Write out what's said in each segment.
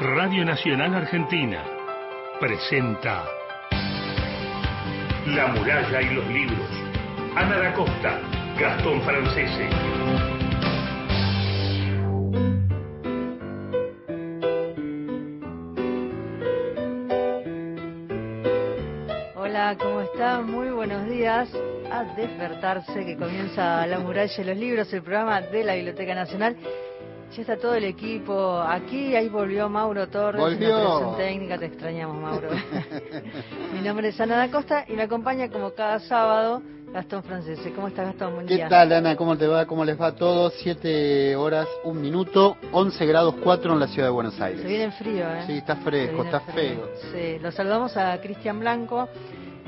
Radio Nacional Argentina presenta La muralla y los libros. Ana da Costa, Gastón Francese. Hola, ¿cómo está? Muy buenos días. A despertarse que comienza La muralla y los libros, el programa de la Biblioteca Nacional. Ya está todo el equipo aquí, ahí volvió Mauro Torres Volvió. técnica, te extrañamos Mauro. Mi nombre es Ana da Costa y me acompaña como cada sábado Gastón Francese. ¿Cómo está Gastón? Buen ¿Qué día. tal, Ana? ¿Cómo te va? ¿Cómo les va a todos? 7 horas, 1 minuto, 11 grados 4 en la ciudad de Buenos Aires. Se viene en frío, ¿eh? Sí, está fresco, está frío. feo. Sí, lo saludamos a Cristian Blanco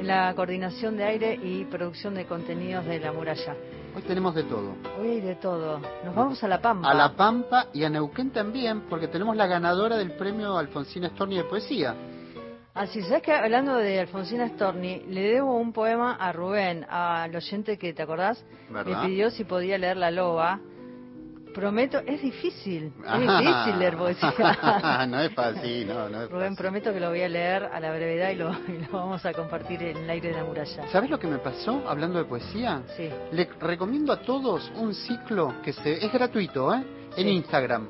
en la coordinación de aire y producción de contenidos de La Muralla. Hoy tenemos de todo. Hoy hay de todo. Nos vamos a La Pampa. A La Pampa y a Neuquén también, porque tenemos la ganadora del premio Alfonsina Storni de poesía. Así, ¿sabes que Hablando de Alfonsina Storni, le debo un poema a Rubén, al oyente que, ¿te acordás? ¿Verdad? Me pidió si podía leer La Loba. Prometo, es difícil, es Ah. difícil leer poesía. no es fácil, no, no es Rubén, fácil. prometo que lo voy a leer a la brevedad y lo, y lo vamos a compartir en el aire de la muralla. ¿Sabes lo que me pasó hablando de poesía? Sí. Le recomiendo a todos un ciclo que se es gratuito, ¿eh? En Sí. Instagram.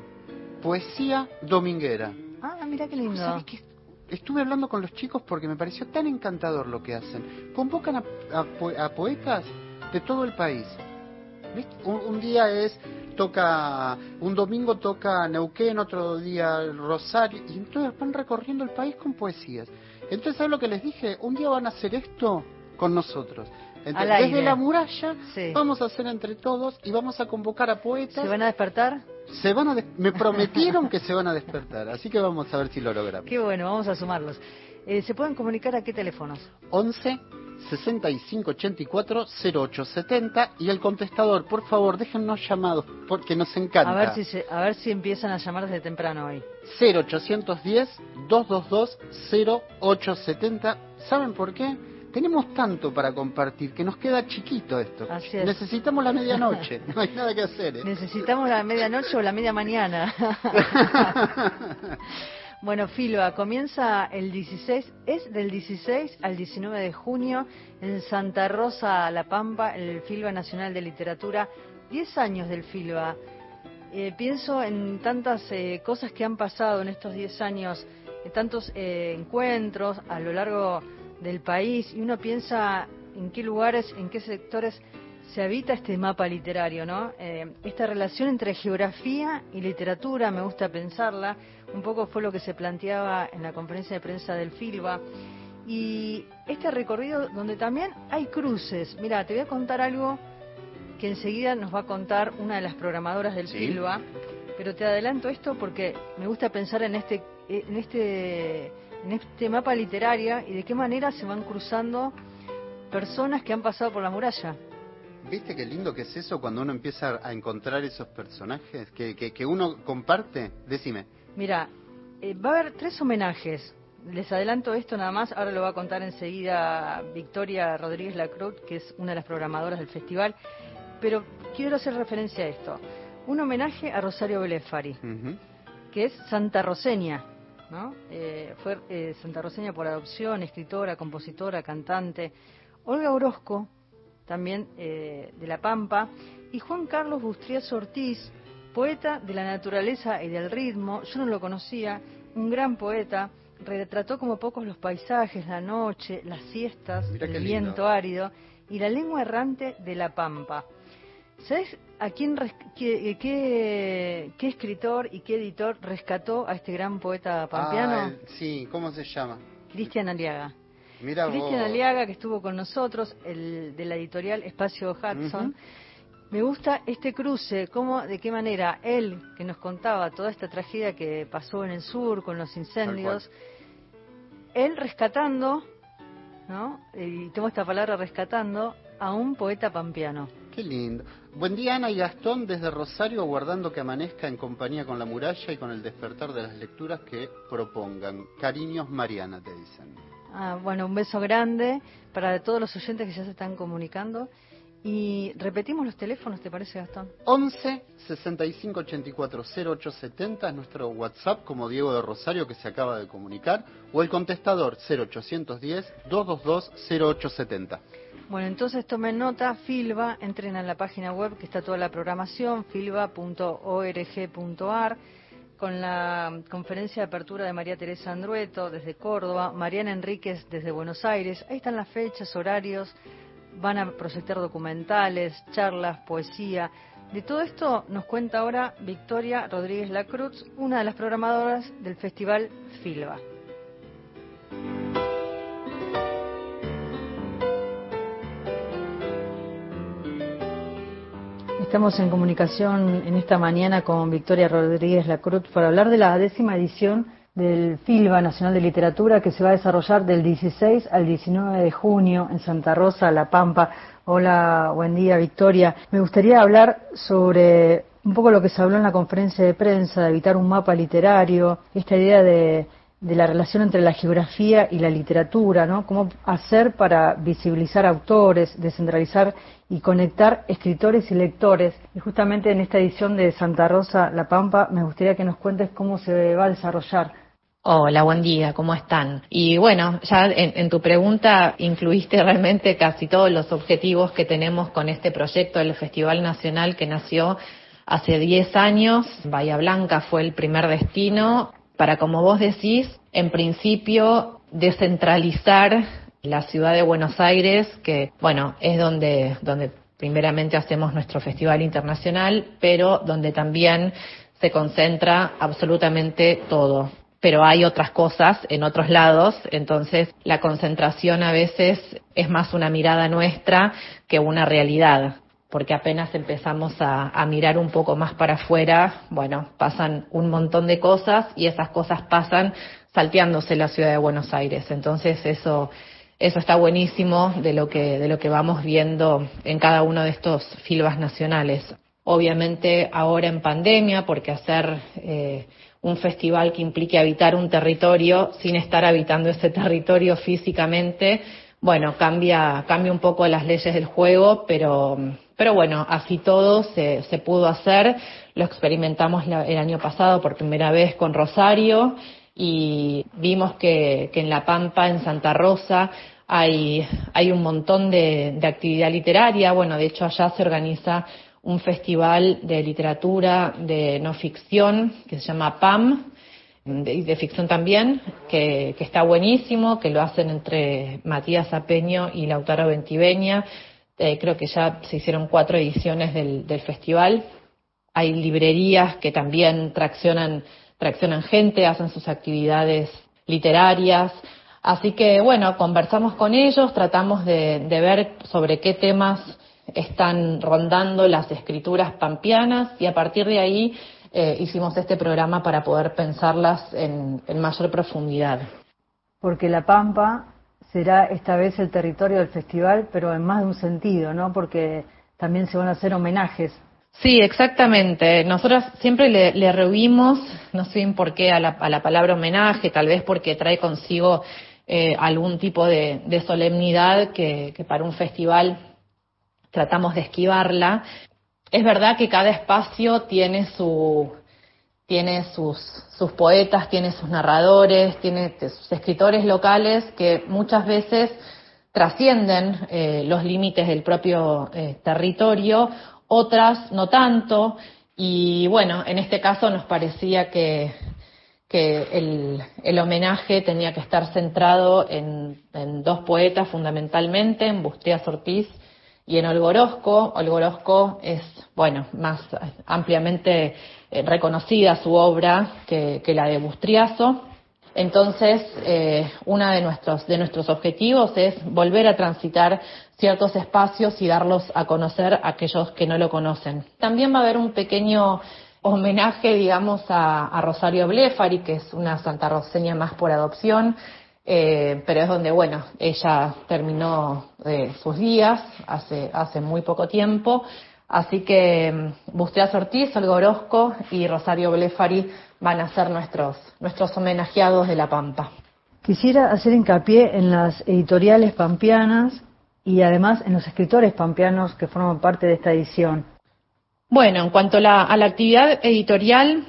Poesía dominguera. Ah, mira qué lindo. ¿Sabes qué? Estuve hablando con los chicos porque me pareció tan encantador lo que hacen. Convocan a, a a poetas de todo el país. ¿Viste? Un, un día es toca un domingo toca Neuquén, otro día Rosario y entonces van recorriendo el país con poesías. Entonces ¿sabes lo que les dije? Un día van a hacer esto con nosotros. Entonces, desde la muralla Sí. vamos a hacer entre todos y vamos a convocar a poetas. ¿Se van a despertar? Se van a me prometieron que se van a despertar, así que vamos a ver si lo logramos. Qué bueno, vamos a sumarlos. Eh, ¿Se pueden comunicar a qué teléfonos? 11 65 84 08 70 y el contestador, por favor, déjennos llamados porque nos encanta. A ver si se- a ver si empiezan a llamar desde temprano hoy. 0810 222 0870. ¿Saben por qué? Tenemos tanto para compartir que nos queda chiquito esto. Así es. Necesitamos la medianoche, no hay nada que hacer. ¿eh? Necesitamos la medianoche o la media mañana. bueno, Filba, comienza el 16, es del 16 al 19 de junio en Santa Rosa, La Pampa, el Filba Nacional de Literatura. 10 años del Filba. Eh, pienso en tantas eh, cosas que han pasado en estos 10 años, en tantos eh, encuentros a lo largo del país, y uno piensa en qué lugares, en qué sectores se habita este mapa literario, ¿no? Eh, esta relación entre geografía y literatura, me gusta pensarla, un poco fue lo que se planteaba en la conferencia de prensa del Filba. Y este recorrido donde también hay cruces. Mira, te voy a contar algo que enseguida nos va a contar una de las programadoras del Sí. Filba, pero te adelanto esto porque me gusta pensar en este en este en este mapa literario y de qué manera se van cruzando personas que han pasado por la muralla. ¿Viste qué lindo que es eso cuando uno empieza a encontrar esos personajes que, que, que uno comparte? Decime. Mira, eh, va a haber tres homenajes. Les adelanto esto nada más, ahora lo va a contar enseguida Victoria Rodríguez Lacruz, que es una de las programadoras del festival, pero quiero hacer referencia a esto. Un homenaje a Rosario Belefari, que es Santa Roseña, ¿no? Eh, fue eh, Santa Roseña por adopción, escritora, compositora, cantante. Olga Orozco, también eh, de La Pampa, y Juan Carlos Bustrias Ortiz, poeta de la naturaleza y del ritmo, yo no lo conocía, un gran poeta, retrató como pocos los paisajes, la noche, las siestas, el lindo. viento árido y la lengua errante de La Pampa. ¿Sabes a quién, qué, qué- qué escritor y qué editor rescató a este gran poeta pampeano? Ah, el- sí, ¿cómo se llama? Cristian Aliaga. Cristian. Aliaga, que estuvo con nosotros, el de la editorial Espacio Hudson. Me gusta este cruce, cómo, de qué manera él, que nos contaba toda esta tragedia que pasó en el sur con los incendios, él rescatando, ¿no? Y tengo esta palabra rescatando, a un poeta pampeano. Qué lindo. Buen día, Ana y Gastón, desde Rosario, aguardando que amanezca en compañía con la muralla y con el despertar de las lecturas que propongan. Cariños, Mariana, te dicen. Ah, bueno, un beso grande para todos los oyentes que ya se están comunicando. Y repetimos los teléfonos, ¿te parece, Gastón? 11 65 84 0870 es nuestro WhatsApp, como Diego de Rosario que se acaba de comunicar, o el contestador 0810 222 0870. Bueno, entonces tomen nota, Filba, entren a la página web que está toda la programación, filba.org.ar, con la conferencia de apertura de María Teresa Andrueto desde Córdoba, Mariana Enríquez desde Buenos Aires. Ahí están las fechas, horarios, van a proyectar documentales, charlas, poesía. De todo esto nos cuenta ahora Victoria Rodríguez Lacruz, una de las programadoras del Festival Filba. Estamos en comunicación en esta mañana con Victoria Rodríguez Lacruz para hablar de la décima edición del FILBA Nacional de Literatura que se va a desarrollar del 16 al 19 de junio en Santa Rosa, La Pampa. Hola, buen día, Victoria. Me gustaría hablar sobre un poco lo que se habló en la conferencia de prensa, de evitar un mapa literario, esta idea de de la relación entre la geografía y la literatura, ¿no? Cómo hacer para visibilizar autores, descentralizar y conectar escritores y lectores. Y justamente en esta edición de Santa Rosa La Pampa me gustaría que nos cuentes cómo se va a desarrollar. Hola, buen día, ¿cómo están? Y bueno, ya en, en, tu pregunta incluiste realmente casi todos los objetivos que tenemos con este proyecto del Festival Nacional que nació hace 10 años. Bahía Blanca fue el primer destino para, como vos decís, en principio descentralizar la ciudad de Buenos Aires, que, bueno, es donde, donde primeramente hacemos nuestro festival internacional, pero donde también se concentra absolutamente todo. Pero hay otras cosas en otros lados, entonces la concentración a veces es más una mirada nuestra que una realidad porque apenas empezamos a, mirar un poco más para afuera, bueno, pasan un montón de cosas y esas cosas pasan salteándose la ciudad de Buenos Aires. Entonces eso, eso está buenísimo de lo que, de lo que vamos viendo en cada uno de estos filbas nacionales. Obviamente ahora en pandemia, porque hacer eh, un festival que implique habitar un territorio sin estar habitando ese territorio físicamente, bueno, cambia, cambia un poco las leyes del juego, pero pero bueno, así todo se, se pudo hacer. Lo experimentamos el año pasado por primera vez con Rosario y vimos que, en La Pampa, en Santa Rosa, hay, un montón de, actividad literaria. Bueno, de hecho allá se organiza un festival de literatura de no ficción que se llama PAM, de, de ficción también, que, que, está buenísimo, que lo hacen entre Matías Apeño y Lautaro Ventiveña. Eh, creo que ya se hicieron cuatro ediciones del, del, festival. Hay librerías que también traccionan, traccionan gente, hacen sus actividades literarias. Así que, bueno, conversamos con ellos, tratamos de, de ver sobre qué temas están rondando las escrituras pampianas y a partir de ahí eh, hicimos este programa para poder pensarlas en, en mayor profundidad. Porque la Pampa será esta vez el territorio del festival, pero en más de un sentido, ¿no? Porque también se van a hacer homenajes. Sí, exactamente. Nosotros siempre le, le rehuimos, no sé bien por qué, a la, a la, palabra homenaje, tal vez porque trae consigo eh, algún tipo de, solemnidad que para un festival tratamos de esquivarla. Es verdad que cada espacio tiene su, tiene sus, sus poetas, tiene sus narradores, tiene sus escritores locales que muchas veces trascienden eh, los límites del propio eh, territorio, otras no tanto, y bueno, en este caso nos parecía que, que el, el, homenaje tenía que estar centrado en, en, dos poetas fundamentalmente, en Busteas Ortiz y en Olgorosco. Olgorosco es, bueno, más ampliamente reconocida su obra que, la de Bustriazo. Entonces, eh, uno de nuestros, de nuestros objetivos es volver a transitar ciertos espacios y darlos a conocer a aquellos que no lo conocen. También va a haber un pequeño homenaje, digamos, a, Rosario Blefari, que es una santarroceña más por adopción, eh, pero es donde, bueno, ella terminó eh, sus días hace, hace muy poco tiempo Así que mm, Busteas Ortiz, Olga Orozco y Rosario Blefari van a ser nuestros, nuestros homenajeados de La Pampa. Quisiera hacer hincapié en las editoriales pampianas y además en los escritores pampeanos que forman parte de esta edición? Bueno, en cuanto a la, actividad editorial,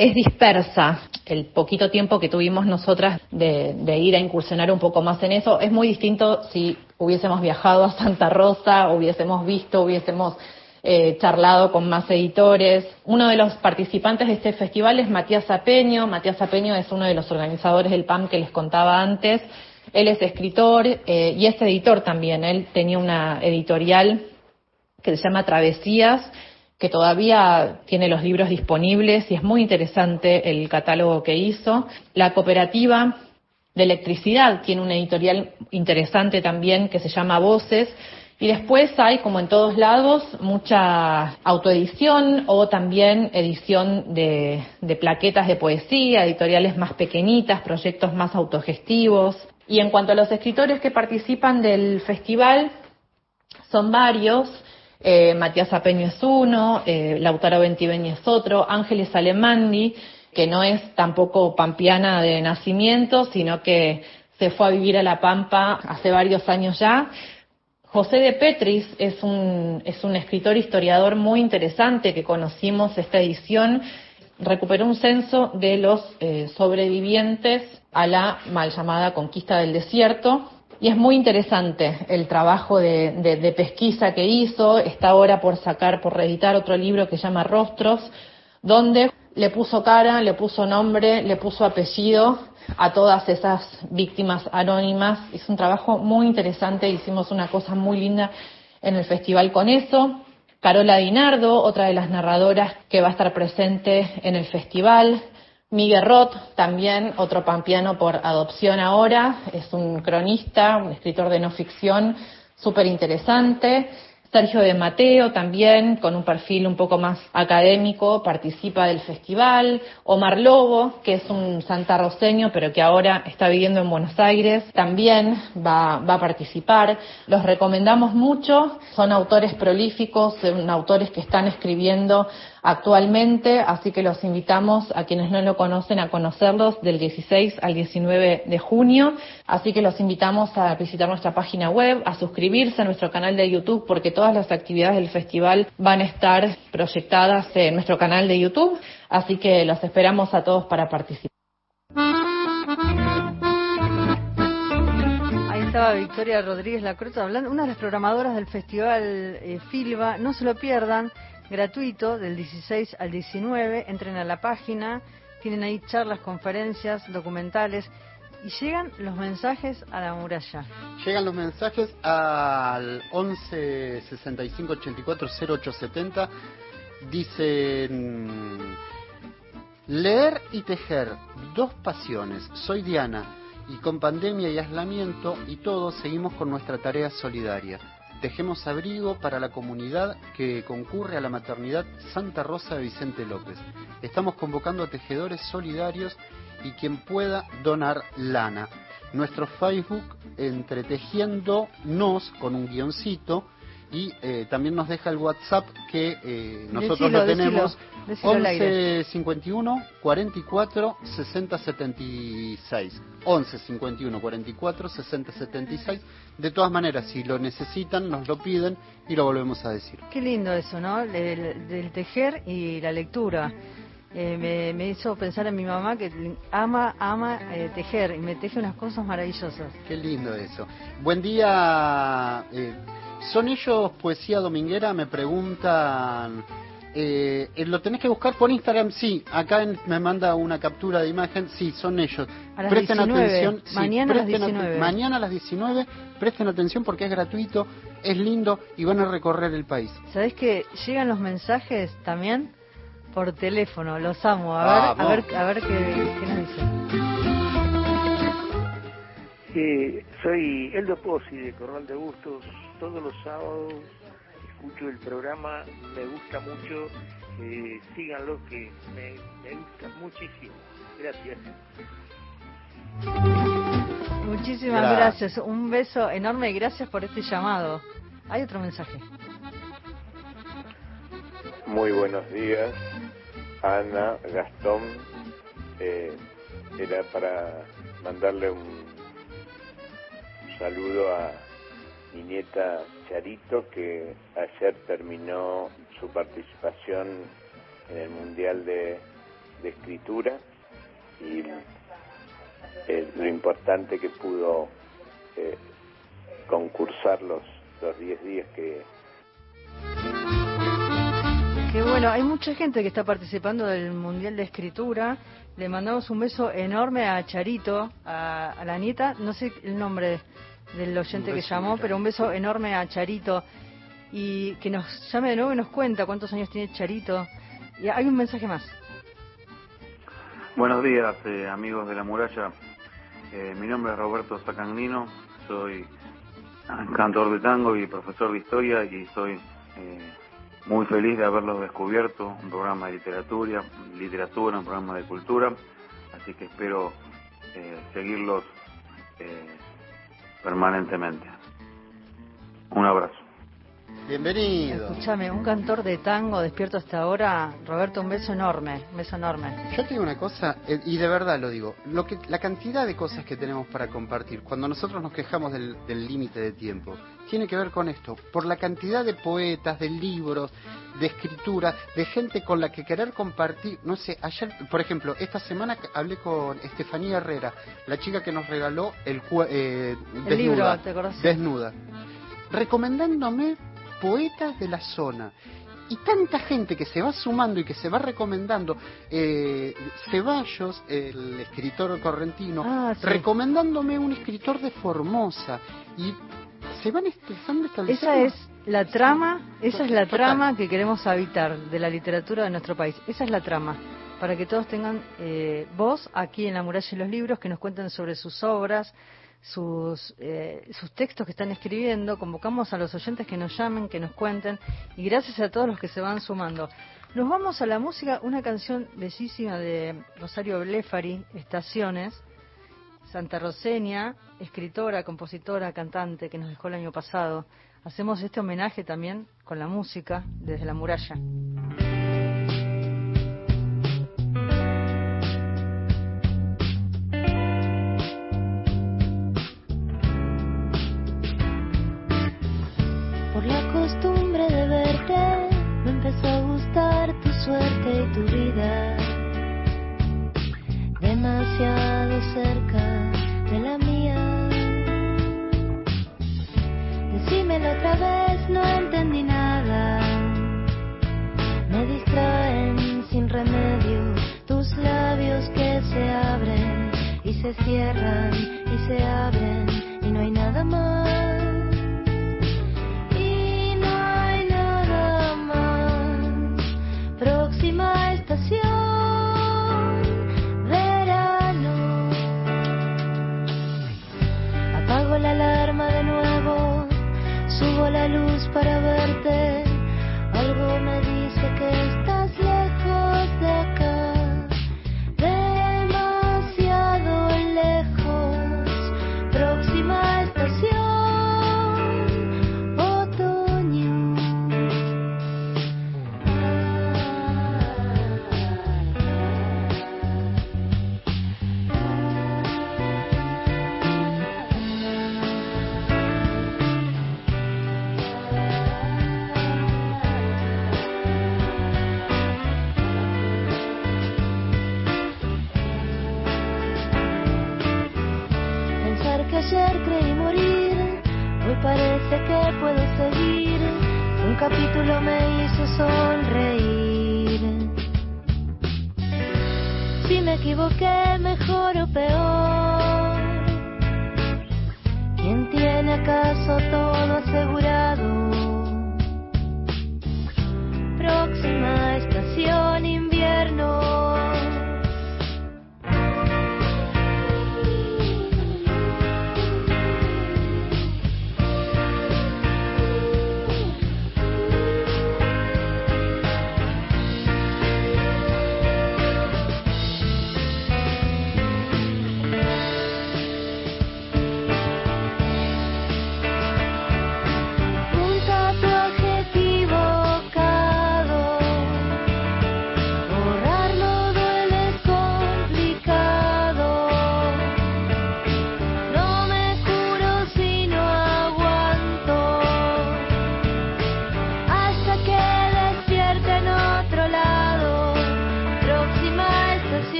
es dispersa. El poquito tiempo que tuvimos nosotras de, ir a incursionar un poco más en eso es muy distinto si hubiésemos viajado a Santa Rosa, hubiésemos visto, hubiésemos eh, charlado con más editores. Uno de los participantes de este festival es Matías Apeño. Matías Apeño es uno de los organizadores del PAM que les contaba antes. Él es escritor eh, y es editor también. Él tenía una editorial que se llama Travesías, que todavía tiene los libros disponibles y es muy interesante el catálogo que hizo. La cooperativa de electricidad tiene una editorial interesante también que se llama Voces, y después hay, como en todos lados, mucha autoedición o también edición de, plaquetas de poesía, editoriales más pequeñitas, proyectos más autogestivos. Y en cuanto a los escritores que participan del festival, son varios. Eh, Matías Apeño es uno, eh, Lautaro Bentibeñi es otro, Ángeles Alemandi, que no es tampoco pampiana de nacimiento, sino que se fue a vivir a La Pampa hace varios años ya, José de Petris es un, es un escritor historiador muy interesante que conocimos esta edición. Recuperó un censo de los eh, sobrevivientes a la mal llamada conquista del desierto. Y es muy interesante el trabajo de, de pesquisa que hizo. Está ahora por sacar, por reeditar otro libro que se llama Rostros, donde le puso cara, le puso nombre, le puso apellido a todas esas víctimas anónimas. Es un trabajo muy interesante, hicimos una cosa muy linda en el festival con eso. Carola Dinardo, otra de las narradoras que va a estar presente en el festival. Miguel Roth, también otro pampiano por adopción ahora, es un cronista, un escritor de no ficción súper interesante. Sergio de Mateo también, con un perfil un poco más académico, participa del festival. Omar Lobo, que es un santarroceño, pero que ahora está viviendo en Buenos Aires, también va, va a participar. Los recomendamos mucho, son autores prolíficos, son autores que están escribiendo actualmente, así que los invitamos a quienes no lo conocen a conocerlos del 16 al 19 de junio, así que los invitamos a visitar nuestra página web, a suscribirse a nuestro canal de YouTube porque todas las actividades del festival van a estar proyectadas en nuestro canal de YouTube, así que los esperamos a todos para participar. Estaba Victoria Rodríguez Lacrota hablando, una de las programadoras del festival eh, Filba, no se lo pierdan gratuito del 16 al 19. Entren a la página, tienen ahí charlas, conferencias, documentales y llegan los mensajes a la muralla. Llegan los mensajes al 11 65 84 0870. Dicen leer y tejer, dos pasiones. Soy Diana y con pandemia y aislamiento y todo seguimos con nuestra tarea solidaria Tejemos abrigo para la comunidad que concurre a la maternidad Santa Rosa de Vicente López. Estamos convocando a tejedores solidarios y quien pueda donar lana. Nuestro Facebook entretejiendo nos con un guioncito y eh, también nos deja el WhatsApp que eh, nosotros lo tenemos. 11 51 44 60 76 11 51 44 60 76 de todas maneras si lo necesitan nos lo piden y lo volvemos a decir. Qué lindo eso no del, tejer y la lectura. Eh, me, hizo pensar en mi mamá que ama ama tejer y me teje unas cosas maravillosas. Qué lindo eso. Buen día ¿Son ellos poesía dominguera? Me preguntan. Eh, eh, ¿Lo tenés que buscar por Instagram? Sí, acá me manda una captura de imagen. Sí, son ellos. presten atención. Mañana a las 19. mañana a las 19. Presten atención porque es gratuito, es lindo y van a recorrer el país. ¿Sabés que llegan los mensajes también? Por teléfono, los amo. A ver, a ver, a ver qué, qué nos dicen. Eh, soy Eldo Pozzi de Corral de Bustos. Todos los sábados escucho el programa, me gusta mucho. Eh, síganlo que me, gusta muchísimo. Gracias. Muchísimas gracias. Un beso enorme y gracias por este llamado. Hay otro mensaje. Muy buenos días, Ana, Gastón. Eh, era para mandarle un saludo a mi nieta Charito, que ayer terminó su participación en el Mundial de, Escritura y eh, lo importante que pudo eh, concursar los, los 10 días que... Qué bueno, hay mucha gente que está participando del Mundial de Escritura. Le mandamos un beso enorme a Charito, a, a la nieta, no sé el nombre del oyente que llamó, pero un beso enorme a Charito y que nos llame de nuevo y nos cuenta cuántos años tiene Charito. Y hay un mensaje más. Buenos días, eh, amigos de la muralla. Eh, mi nombre es Roberto Sacagnino, soy cantor de tango y profesor de historia y soy eh, muy feliz de haberlos descubierto, un programa de literatura, literatura, un programa de cultura, así que espero seguirlos permanentemente. Un abrazo. Bienvenido. Escúchame, un cantor de tango despierto hasta ahora, Roberto, un beso enorme, un beso enorme. Yo te digo una cosa, eh, y de verdad lo digo, lo que, la cantidad de cosas que tenemos para compartir, cuando nosotros nos quejamos del límite de tiempo, tiene que ver con esto, por la cantidad de poetas, de libros, de escritura, de gente con la que querer compartir, no sé, ayer, por ejemplo, esta semana hablé con Estefanía Herrera, la chica que nos regaló el, eh, desnuda, desnuda, recomendándome poetas de la zona. Y tanta gente que se va sumando y que se va recomendando. Eh, Ceballos, el escritor correntino, ah, recomendándome un escritor de Formosa. Y se van estresando Esa es la trama, esa es la trama que queremos habitar de la literatura de nuestro país. Esa es la trama para que todos tengan eh, voz aquí en la muralla y los libros, que nos cuenten sobre sus obras, sus, eh, sus textos que están escribiendo. Convocamos a los oyentes que nos llamen, que nos cuenten. Y gracias a todos los que se van sumando. Nos vamos a la música, una canción bellísima de Rosario Blefari, Estaciones. Santa Rosenia, escritora, compositora, cantante que nos dejó el año pasado. Hacemos este homenaje también con la música desde la muralla. Suerte y tu vida demasiado cerca de la mía. Decímelo otra vez, no entendí nada. Me distraen sin remedio tus labios que se abren y se cierran y se abren y no hay nada más. Para verte.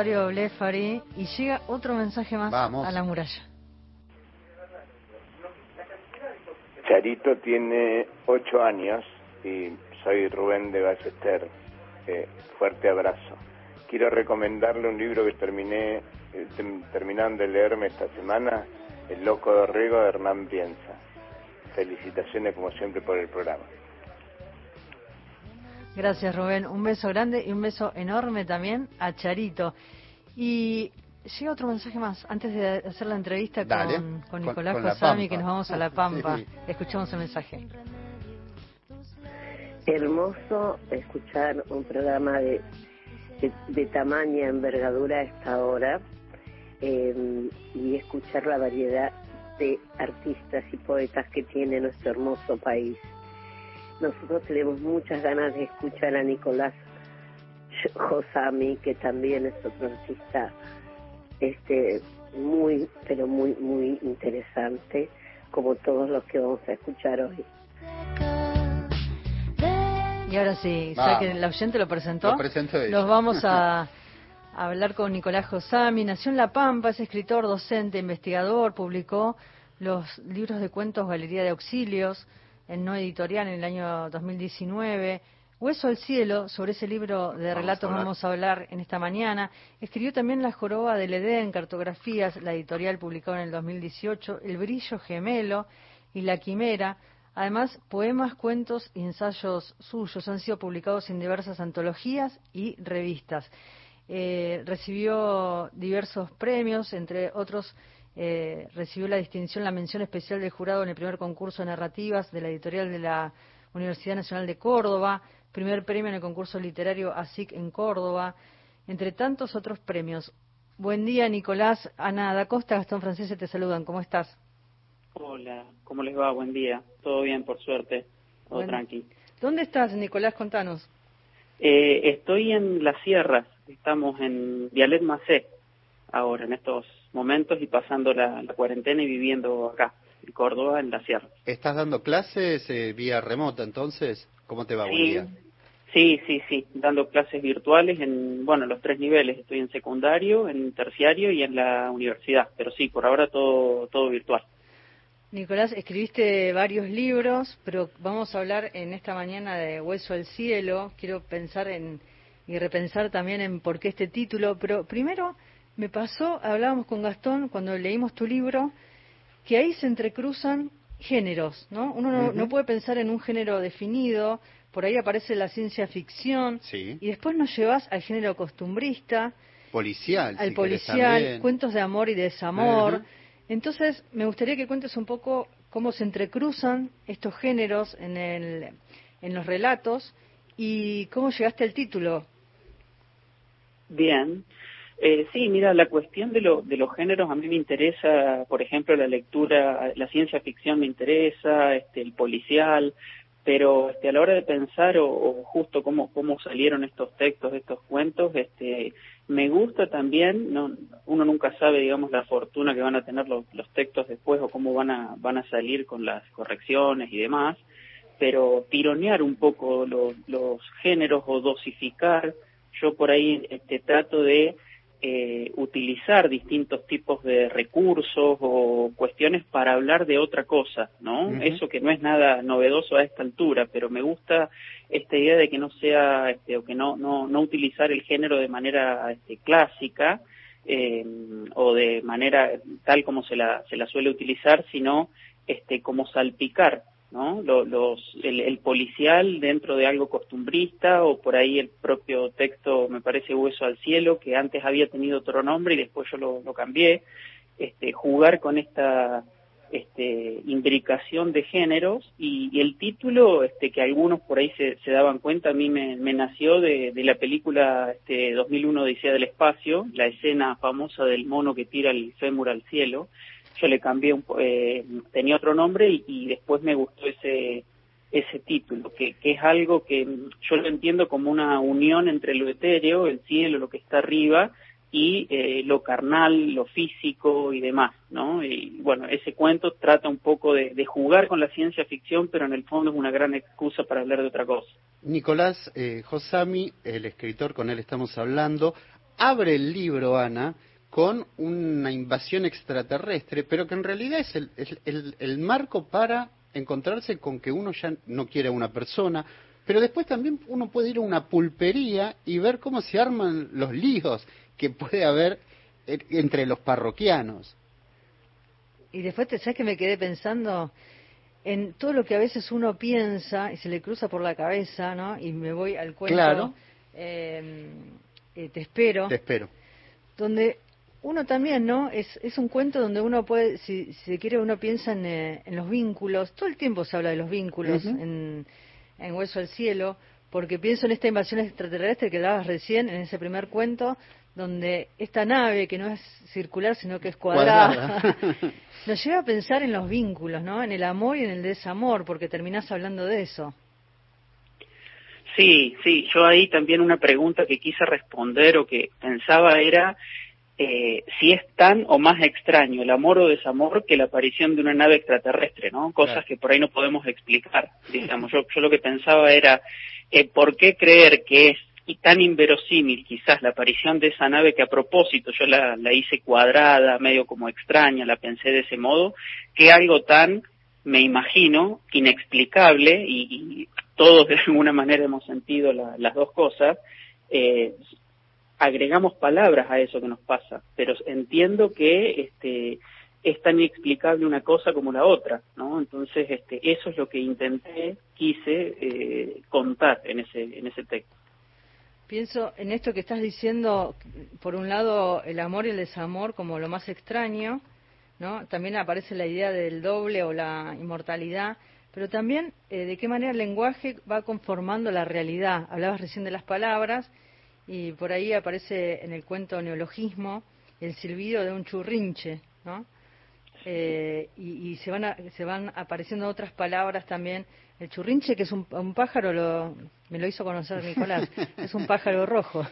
Rosario Blefari y llega otro mensaje más a la muralla. Charito tiene ocho años y soy Rubén de Ballester. Eh, fuerte abrazo. Quiero recomendarle un libro que terminé eh, terminando de leerme esta semana, El Loco de Riego de Hernán Piensa. Felicitaciones como siempre por el programa. Gracias Rubén, un beso grande y un beso enorme también a Charito. Y llega otro mensaje más, antes de hacer la entrevista con, Nicolás Josami, que nos vamos a La Pampa. Escuchamos el mensaje. Hermoso escuchar un programa de, de, tamaña envergadura a esta hora eh, y escuchar la variedad de artistas y poetas que tiene nuestro hermoso país. Nosotros tenemos muchas ganas de escuchar a Nicolás Josami, que también es otro artista este muy, pero muy, muy interesante, como todos los que vamos a escuchar hoy. Y ahora sí, ya que el oyente lo presentó, los vamos a, a, hablar con Nicolás Josami. Nació en La Pampa, es escritor, docente, investigador, publicó los libros de cuentos Galería de Auxilios, en no editorial en el año 2019. Hueso al cielo, sobre ese libro de relatos vamos a hablar en esta mañana. Escribió también La joroba del Edén, cartografías, la editorial publicó en el 2018, El brillo gemelo y La quimera. Además, poemas, cuentos y ensayos suyos han sido publicados en diversas antologías y revistas. Eh, recibió diversos premios, entre otros eh, recibió la distinción, la mención especial del jurado en el primer concurso de narrativas de la editorial de la Universidad Nacional de Córdoba, primer premio en el concurso literario ASIC en Córdoba, entre tantos otros premios. Buen día, Nicolás. Ana da Costa, Gastón Francese te saludan. ¿Cómo estás? Hola, ¿cómo les va? Buen día. Todo bien, por suerte. Todo tranquilo. ¿Dónde estás, Nicolás? Contanos. Eh, estoy en las sierras. Estamos en Vialet Macé ahora, en estos momentos y pasando la, cuarentena y viviendo acá, en Córdoba, en la sierra. ¿Estás dando clases eh, vía remota entonces? ¿Cómo te va? Buen día. Sí, sí, sí, dando clases virtuales en, bueno, los tres niveles. Estoy en secundario, en terciario y en la universidad, pero sí, por ahora todo, todo virtual. Nicolás, escribiste varios libros, pero vamos a hablar en esta mañana de Hueso al Cielo. Quiero pensar en y repensar también en por qué este título, pero primero me pasó, hablábamos con Gastón cuando leímos tu libro, que ahí se entrecruzan géneros, ¿no? Uno no, puede pensar en un género definido, por ahí aparece la ciencia ficción, y después nos llevas al género costumbrista, policial, al policial, cuentos de amor y desamor. Entonces, me gustaría que cuentes un poco cómo se entrecruzan estos géneros en, el, en los relatos y cómo llegaste al título. Bien, eh, sí, mira, la cuestión de, lo, de los géneros a mí me interesa, por ejemplo, la lectura, la ciencia ficción me interesa, este, el policial, pero este, a la hora de pensar o, justo cómo, cómo salieron estos textos, estos cuentos, este, me gusta también, no, uno nunca sabe, digamos, la fortuna que van a tener los, los textos después o cómo van a, van a salir con las correcciones y demás, pero tironear un poco los, los géneros o dosificar, yo por ahí este, trato de eh, utilizar distintos tipos de recursos o cuestiones para hablar de otra cosa, ¿no? Eso que no es nada novedoso a esta altura, pero me gusta esta idea de que no sea, este, o que no, no, no utilizar el género de manera este, clásica eh, o de manera tal como se la, se la suele utilizar, sino este, como salpicar ¿no? Los, el, policial dentro de algo costumbrista o por ahí el propio texto, me parece, Hueso al Cielo, que antes había tenido otro nombre y después yo lo, cambié, este, jugar con esta este, imbricación de géneros y, el título, este, que algunos por ahí se, se daban cuenta, a mí me, nació de, de, la película este, 2001 Odisea del Espacio, la escena famosa del mono que tira el fémur al cielo, yo le cambié, un, eh, tenía otro nombre y, después me gustó ese ese título, que, es algo que yo lo entiendo como una unión entre lo etéreo, el cielo, lo que está arriba, y eh, lo carnal, lo físico y demás, ¿no? Y bueno, ese cuento trata un poco de, de, jugar con la ciencia ficción, pero en el fondo es una gran excusa para hablar de otra cosa. Nicolás eh, Josami, el escritor, con él estamos hablando, abre el libro, Ana, con una invasión extraterrestre, pero que en realidad es el, el, el, marco para encontrarse con que uno ya no quiere a una persona, pero después también uno puede ir a una pulpería y ver cómo se arman los líos que puede haber entre los parroquianos. Y después, te ¿sabes que me quedé pensando? en todo lo que a veces uno piensa y se le cruza por la cabeza, ¿no? Y me voy al cuento. Claro. Eh, eh, te espero. Te espero. Donde uno también, ¿no? Es, es un cuento donde uno puede, si, si quiere, uno piensa en, eh, en, los vínculos. Todo el tiempo se habla de los vínculos en, en Hueso al Cielo, porque pienso en esta invasión extraterrestre que dabas recién, en ese primer cuento, donde esta nave, que no es circular, sino que es cuadrada, nos lleva a pensar en los vínculos, ¿no? En el amor y en el desamor, porque terminás hablando de eso. Sí, sí, yo ahí también una pregunta que quise responder o que pensaba era eh, si es tan o más extraño el amor o desamor que la aparición de una nave extraterrestre, ¿no? Cosas que por ahí no podemos explicar, digamos. Yo, yo lo que pensaba era, eh, ¿por qué creer que es y tan inverosímil quizás la aparición de esa nave que a propósito yo la, la hice cuadrada, medio como extraña, la pensé de ese modo, que algo tan, me imagino, inexplicable, y, y todos de alguna manera hemos sentido la, las dos cosas, eh, agregamos palabras a eso que nos pasa, pero entiendo que este, es tan inexplicable una cosa como la otra, ¿no? Entonces, este, eso es lo que intenté, quise eh, contar en ese, en ese texto. Pienso en esto que estás diciendo, por un lado, el amor y el desamor como lo más extraño, ¿no? También aparece la idea del doble o la inmortalidad, pero también eh, de qué manera el lenguaje va conformando la realidad. Hablabas recién de las palabras y por ahí aparece en el cuento neologismo el silbido de un churrinche, ¿no? Eh, y, y, se van se van apareciendo otras palabras también. El churrinche, que es un, un pájaro, lo, me lo hizo conocer Nicolás, es un pájaro rojo.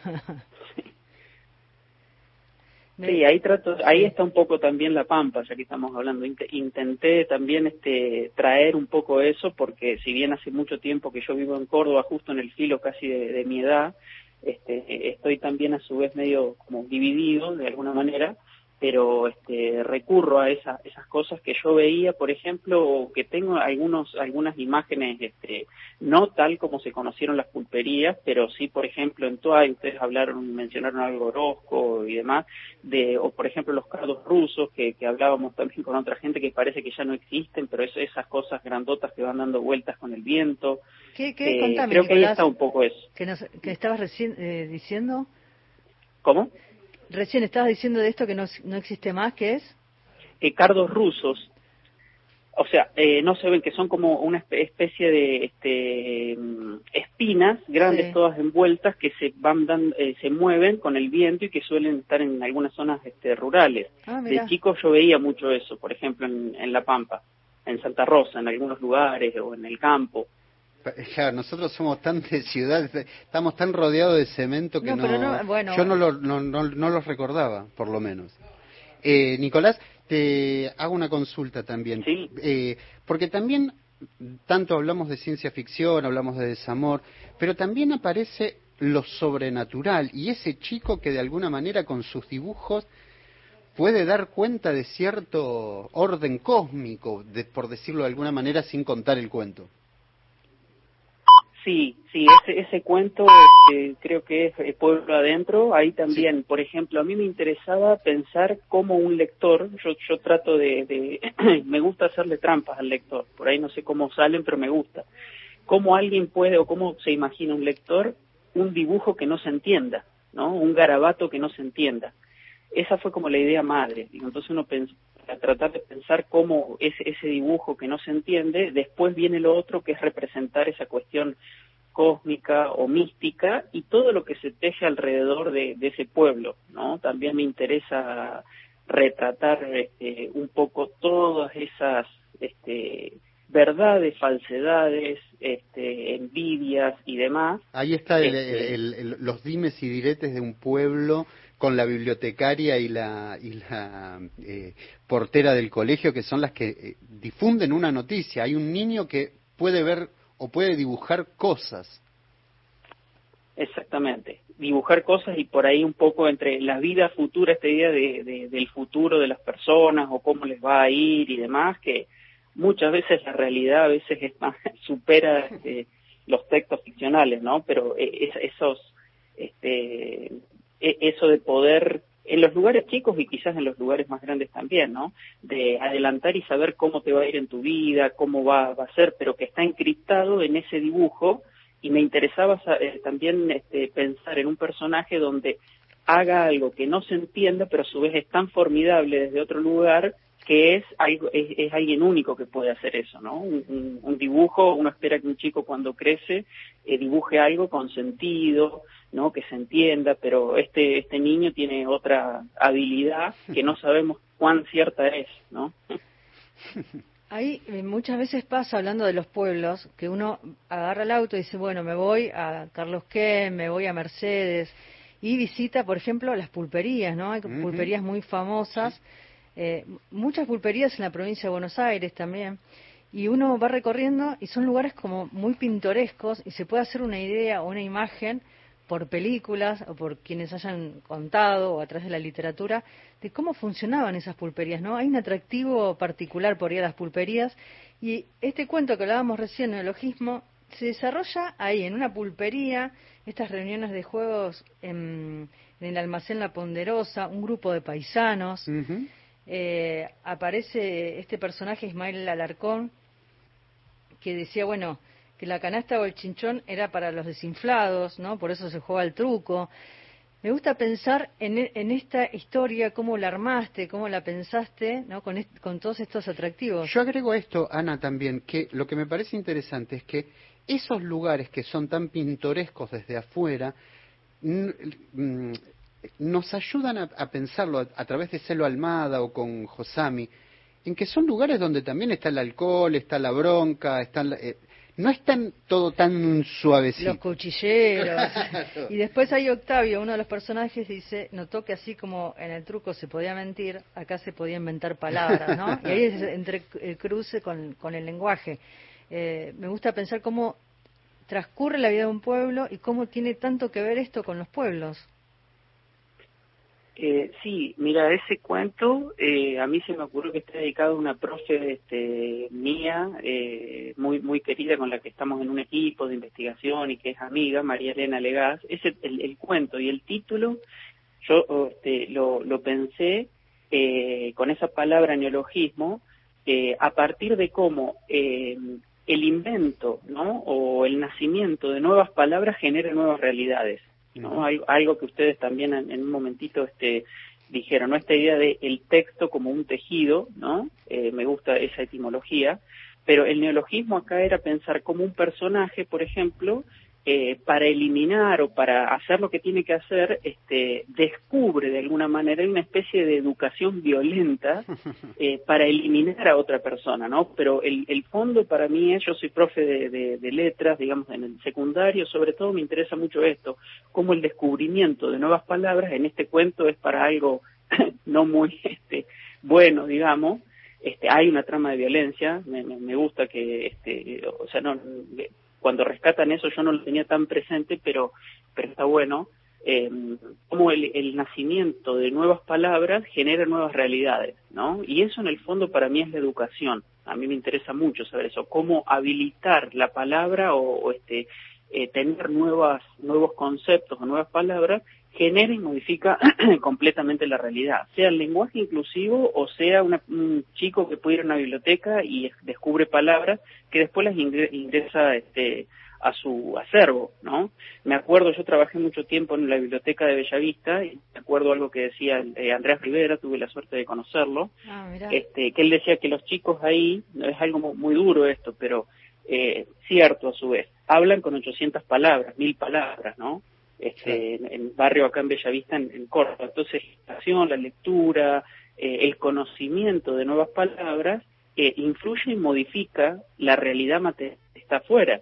Sí, ahí trato, ahí está un poco también la pampa, ya que estamos hablando. Intenté también este traer un poco eso, porque si bien hace mucho tiempo que yo vivo en Córdoba, justo en el filo casi de, de mi edad, este, estoy también a su vez medio como dividido de alguna manera pero este, recurro a esa, esas cosas que yo veía, por ejemplo, que tengo algunos, algunas imágenes, este, no tal como se conocieron las pulperías, pero sí, por ejemplo, en Toay, ustedes hablaron, mencionaron algo Orozco y demás, de, o por ejemplo los cardos rusos, que, que hablábamos también con otra gente que parece que ya no existen, pero es, esas cosas grandotas que van dando vueltas con el viento. ¿Qué, qué? Eh, Contame, creo que ahí está un poco eso. ¿Que, nos, que estabas recién eh, diciendo? ¿Cómo? Recién estabas diciendo de esto que no, no existe más, ¿qué es? Eh, cardos rusos. O sea, eh, no se ven que son como una especie de este, espinas grandes Sí. todas envueltas que se van dan, eh, se mueven con el viento y que suelen estar en algunas zonas este, rurales. Ah, De chico yo veía mucho eso, por ejemplo en, en La Pampa, en Santa Rosa, en algunos lugares o en el campo. Ya, nosotros somos tan de ciudad, estamos tan rodeados de cemento que No, no, pero no, bueno. yo no, lo, no, no, no los recordaba, por lo menos. Eh, Nicolás, te hago una consulta también, Sí. Eh, porque también tanto hablamos de ciencia ficción, hablamos de desamor, pero también aparece lo sobrenatural y ese chico que de alguna manera con sus dibujos puede dar cuenta de cierto orden cósmico, de, por decirlo de alguna manera, sin contar el cuento. Sí, sí, ese, ese cuento este, creo que es eh, Pueblo Adentro. Ahí también, por ejemplo, a mí me interesaba pensar cómo un lector, yo, yo trato de, de me gusta hacerle trampas al lector, por ahí no sé cómo salen, pero me gusta. Cómo alguien puede o cómo se imagina un lector un dibujo que no se entienda, ¿no? Un garabato que no se entienda. Esa fue como la idea madre. Entonces uno a tratar de pensar cómo ese, ese dibujo que no se entiende, después viene lo otro que es representar esa cuestión cósmica o mística y todo lo que se teje alrededor de, de ese pueblo, ¿no? También me interesa retratar este, un poco todas esas este, verdades, falsedades, este, envidias y demás. Ahí está el- Este- el- el- los dimes y diretes de un pueblo con la bibliotecaria y la, y la eh, portera del colegio, que son las que eh, difunden una noticia. Hay un niño que puede ver o puede dibujar cosas. Exactamente. dibujar cosas y por ahí un poco entre la vida futura, esta idea de, del futuro de las personas o cómo les va a ir y demás, que muchas veces la realidad a veces es más, supera este, los textos ficcionales, ¿no? Pero eh, esos, este, eso de poder en los lugares chicos y quizás en los lugares más grandes también, ¿no? De adelantar y saber cómo te va a ir en tu vida, cómo va, va a ser, pero que está encriptado en ese dibujo y me interesaba eh, también este, pensar en un personaje donde haga algo que no se entienda, pero a su vez es tan formidable desde otro lugar que es, algo, es, alguien único que puede hacer eso, ¿no? Un, dibujo, uno espera que un chico cuando crece eh, dibuje algo con sentido, ¿no? Que se entienda, pero este, este niño tiene otra habilidad que no sabemos cuán cierta es, ¿no? Ahí eh, muchas veces pasa, hablando de los pueblos, que uno agarra el auto y dice, bueno, me voy a Carlos Qué, me voy a Mercedes, y visita, por ejemplo, las pulperías, ¿no? Hay pulperías muy famosas eh, muchas pulperías en la provincia de Buenos Aires también, y uno va recorriendo y son lugares como muy pintorescos y se puede hacer una idea o una imagen por películas o por quienes hayan contado o a través de la literatura de cómo funcionaban esas pulperías, ¿no? Hay un atractivo particular por ir a las pulperías y este cuento que hablábamos recién, el logismo, se desarrolla ahí, en una pulpería, estas reuniones de juegos en, el almacén La Ponderosa, un grupo de paisanos, eh, aparece este personaje Ismael Alarcón que decía, bueno, que la canasta o el chinchón era para los desinflados, ¿no? Por eso se juega el truco. Me gusta pensar en, en, esta historia, cómo la armaste, cómo la pensaste, ¿no? Con, con todos estos atractivos. Yo agrego esto, Ana, también, que lo que me parece interesante es que esos lugares que son tan pintorescos desde afuera, nos ayudan a, pensarlo a, través de Celo Almada o con Josami, en que son lugares donde también está el alcohol, está la bronca, está eh, no es tan, todo tan suavecito. Los cuchilleros. y después hay Octavio, uno de los personajes, dice, notó que así como en el truco se podía mentir, acá se podía inventar palabras, ¿no? Y ahí es entre el cruce con, con el lenguaje. Eh, me gusta pensar cómo transcurre la vida de un pueblo y cómo tiene tanto que ver esto con los pueblos. Eh, sí, mira, ese cuento eh, a mí se me ocurrió que está dedicado a una profe este, mía, eh, muy muy querida, con la que estamos en un equipo de investigación y que es amiga, María Elena Legaz. Ese, el, cuento y el título, yo este, lo, lo pensé eh, con esa palabra neologismo a partir de cómo el invento ¿no? o el nacimiento de nuevas palabras genera nuevas realidades. ¿No? Algo, que ustedes también en, un momentito este, dijeron, ¿no? Esta idea de el texto como un tejido, ¿no? Eh, me gusta esa etimología, pero el neologismo acá era pensar como un personaje, por ejemplo, eh, para eliminar o para hacer lo que tiene que hacer, este, descubre de alguna manera una especie de educación violenta eh, para eliminar a otra persona, ¿no? Pero el, el fondo para mí es, yo soy profe de, de, letras, digamos, en el secundario, sobre todo me interesa mucho esto, como el descubrimiento de nuevas palabras en este cuento es para algo no muy este, bueno, digamos, este, hay una trama de violencia, me, me, me gusta que, este, o sea, no, cuando rescatan eso yo no lo tenía tan presente, pero, pero está bueno, eh, cómo el, el, nacimiento de nuevas palabras genera nuevas realidades, ¿no? Y eso en el fondo para mí es la educación. A mí me interesa mucho saber eso, cómo habilitar la palabra o, o este, eh, tener nuevas, nuevos conceptos o nuevas palabras genera y modifica completamente la realidad, sea el lenguaje inclusivo o sea un chico que puede ir a una biblioteca y descubre palabras que después las ingresa este, a su acervo, ¿no? Me acuerdo, yo trabajé mucho tiempo en la biblioteca de Bellavista y me acuerdo algo que decía eh, Andrés Rivera, tuve la suerte de conocerlo, ah, este, que él decía que los chicos ahí, es algo muy duro esto, pero eh, cierto a su vez, hablan con 800 palabras, mil palabras, ¿no? Este, en, el barrio acá en Bellavista, en, en Córdoba. Entonces, la la lectura, eh, el conocimiento de nuevas palabras eh, influye y modifica la realidad material que está afuera.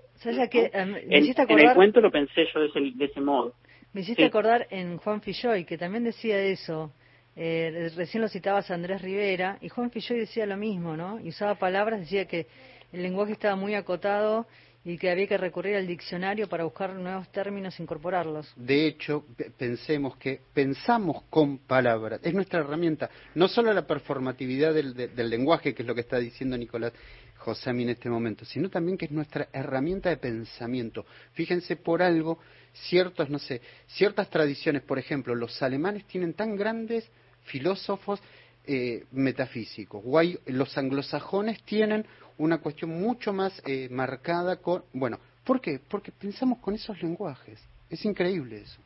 que, em, en, el cuento lo pensé yo de ese, de ese modo. Me hiciste acordar en Juan Filloy, que también decía eso. Eh, recién lo citabas a Andrés Rivera, y Juan Filloy decía lo mismo, ¿no? Y usaba palabras, decía que el lenguaje estaba muy acotado y que había que recurrir al diccionario para buscar nuevos términos e incorporarlos. De hecho, pensemos que pensamos con palabras, es nuestra herramienta, no solo la performatividad del, del lenguaje, que es lo que está diciendo Nicolás Josami en este momento, sino también que es nuestra herramienta de pensamiento. Fíjense por algo, ciertos, no sé, ciertas tradiciones, por ejemplo, los alemanes tienen tan grandes filósofos eh, metafísicos. Los anglosajones tienen una cuestión mucho más eh, marcada con... Bueno, ¿por qué? Porque pensamos con esos lenguajes. Es increíble eso.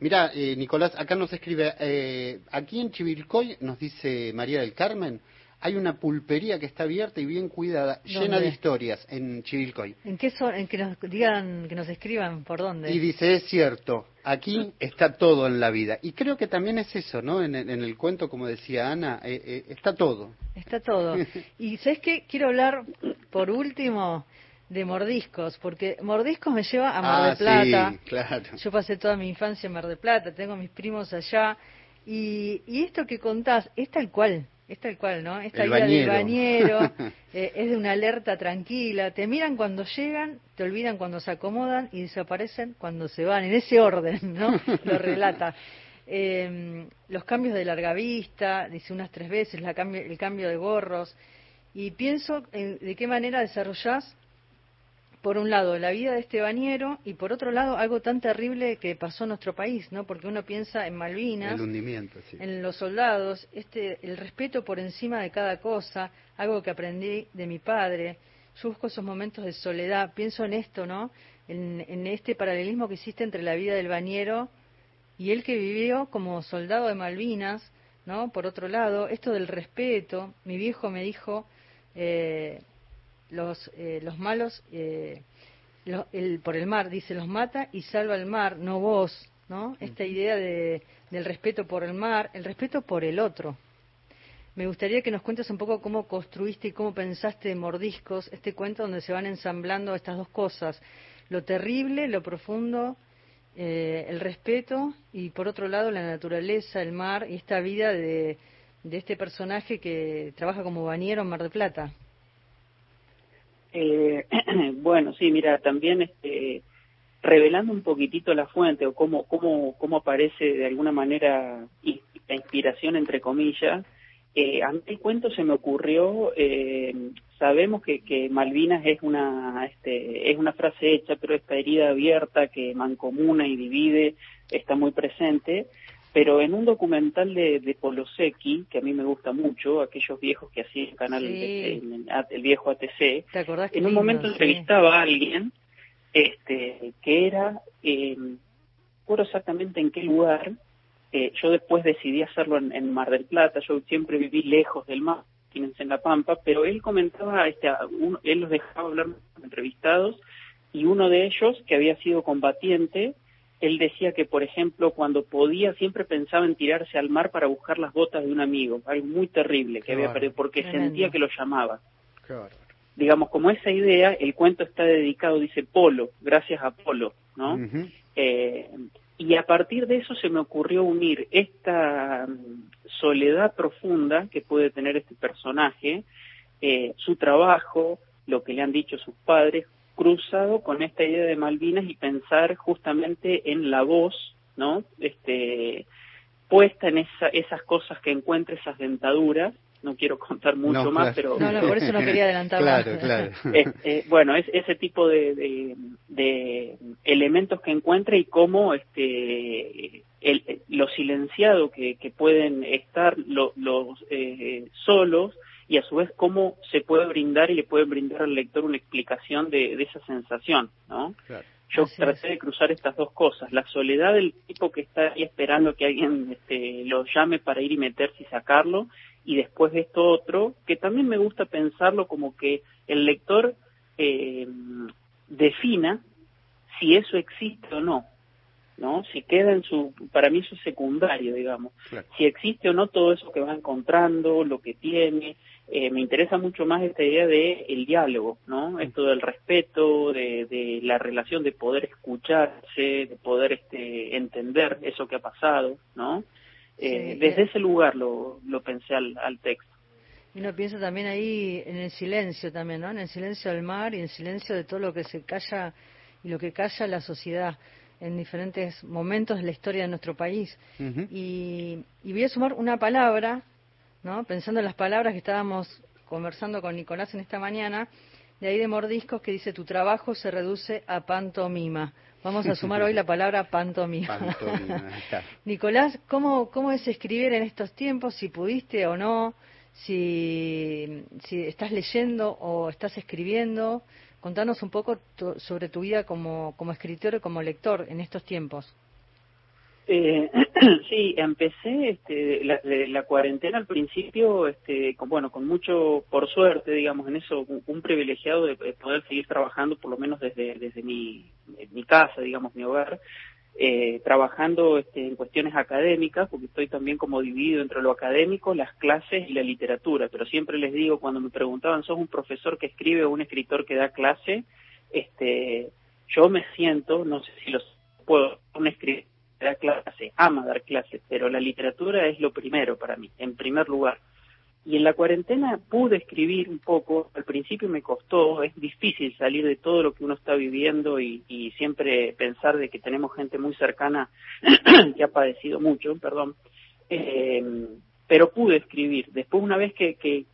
Mira, eh, Nicolás, acá nos escribe, eh, aquí en Chivilcoy, nos dice María del Carmen, hay una pulpería que está abierta y bien cuidada, llena de historias en Chivilcoy. ¿En qué son? En que nos digan, que nos escriban por dónde. Y dice, es cierto, aquí está todo en la vida. Y creo que también es eso, ¿no? En, el cuento, como decía Ana, eh, eh, está todo. Está todo. y ¿sabes qué? Quiero hablar, por último, de mordiscos, porque mordiscos me lleva a Mar del ah, Plata. Sí, claro. Yo pasé toda mi infancia en Mar del Plata, tengo mis primos allá. Y, y esto que contás es tal cual es tal cual, ¿no? Esta idea del bañero eh, es de una alerta tranquila. Te miran cuando llegan, te olvidan cuando se acomodan y desaparecen cuando se van. En ese orden, ¿no? Lo relata. Em, los cambios de larga vista, dice unas tres veces, la el cambio de gorros. Y pienso de qué manera desarrollás por un lado, la vida de este bañero y por otro lado, algo tan terrible que pasó en nuestro país, ¿no? Porque uno piensa en Malvinas, en los soldados, este, el respeto por encima de cada cosa, algo que aprendí de mi padre. Yo busco esos momentos de soledad, pienso en esto, ¿no? En, en este paralelismo que existe entre la vida del bañero y él que vivió como soldado de Malvinas, ¿no? Por otro lado, esto del respeto, mi viejo me dijo, eh, los, eh, los malos eh, el, por el mar, dice, los mata y salva el mar, no vos, ¿no? Esta idea de, del respeto por el mar, el respeto por el otro. Me gustaría que nos cuentes un poco cómo construiste y cómo pensaste Mordiscos, este cuento donde se van ensamblando estas dos cosas, lo terrible, lo profundo, eh, el respeto y por otro lado la naturaleza, el mar y esta vida de, de este personaje que trabaja como bañero en Mar de Plata. Eh, bueno, sí, mira, también este, revelando un poquitito la fuente o cómo, cómo, cómo aparece de alguna manera la inspiración, entre comillas, eh, a el cuento se me ocurrió, eh, sabemos que, que Malvinas es una, este, es una frase hecha, pero esta herida abierta que mancomuna y divide está muy presente, pero en un documental de, de Polosecki, que a mí me gusta mucho, aquellos viejos que hacían el canal, el, viejo ATC, en un momento entrevistaba a alguien este, que era, eh, exactamente en qué lugar, eh, yo después decidí hacerlo en, Mar del Plata, yo siempre viví lejos del mar, en La Pampa, pero él comentaba, este, él los dejaba hablar entrevistados, y uno de ellos, que había sido combatiente, él decía que, por ejemplo, cuando podía siempre pensaba en tirarse al mar para buscar las botas de un amigo, algo muy terrible que había perdido, porque sentía que lo llamaba. Digamos, como esa idea, el cuento está dedicado, dice Polo, gracias a Polo, ¿no? eh, y a partir de eso se me ocurrió unir esta mm, soledad profunda que puede tener este personaje, eh, su trabajo, lo que le han dicho sus padres, cruzado con esta idea de Malvinas y pensar justamente en la voz, ¿no? Este, puesta en esa, esas cosas que encuentra, esas dentaduras, no quiero contar mucho más, pero... No, no, por eso no quería adelantar claro, Claro, este, bueno, es ese tipo de, de, elementos que encuentra y cómo este, el, lo silenciado que, que pueden estar los eh, solos y a su vez cómo se puede brindar y le puede brindar al lector una explicación de, esa sensación, ¿no? Yo traté de cruzar estas dos cosas, la soledad del tipo que está ahí esperando que alguien este, lo llame para ir y meterse y sacarlo, y después de esto otro, que también me gusta pensarlo como que el lector eh, defina si eso existe o no, ¿no? Si queda en su, para mí eso es secundario, digamos. Si existe o no todo eso que va encontrando, lo que tiene, eh, me interesa mucho más esta idea de el diálogo, ¿no? Mm. Esto del respeto, de, de, la relación de poder escucharse, de poder este, entender eso que ha pasado, ¿no? Eh, desde ese lugar lo, lo pensé al, al texto. Y uno piensa también ahí en el silencio también, ¿no? En el silencio del mar y en el silencio de todo lo que se calla y lo que calla la sociedad en diferentes momentos de la historia de nuestro país. y, y voy a sumar una palabra, ¿no? Pensando en las palabras que estábamos conversando con Nicolás en esta mañana, de ahí de Mordiscos que dice tu trabajo se reduce a pantomima. Vamos a sumar hoy la palabra pantomima. Nicolás, ¿cómo, ¿cómo es escribir en estos tiempos? Si pudiste o no, si, si estás leyendo o estás escribiendo. Contanos un poco sobre tu vida como, como escritor y como lector en estos tiempos. Eh, sí, empecé este, la, la, cuarentena al principio, este, con, bueno, con mucho, por suerte, digamos, en eso, un, privilegiado de, poder seguir trabajando, por lo menos desde, mi casa, digamos, mi hogar, eh, trabajando este, en cuestiones académicas, porque estoy también como dividido entre lo académico, las clases y la literatura, pero siempre les digo, cuando me preguntaban, ¿sos un profesor que escribe o un escritor que da clase? Este, yo me siento, no sé si los puedo, un escritor da clase, ama dar clases, pero la literatura es lo primero para mí, en primer lugar. Y en la cuarentena pude escribir un poco, al principio me costó, es difícil salir de todo lo que uno está viviendo y, siempre pensar de que tenemos gente muy cercana que ha padecido mucho, perdón, eh, pero pude escribir. Después una vez que, que,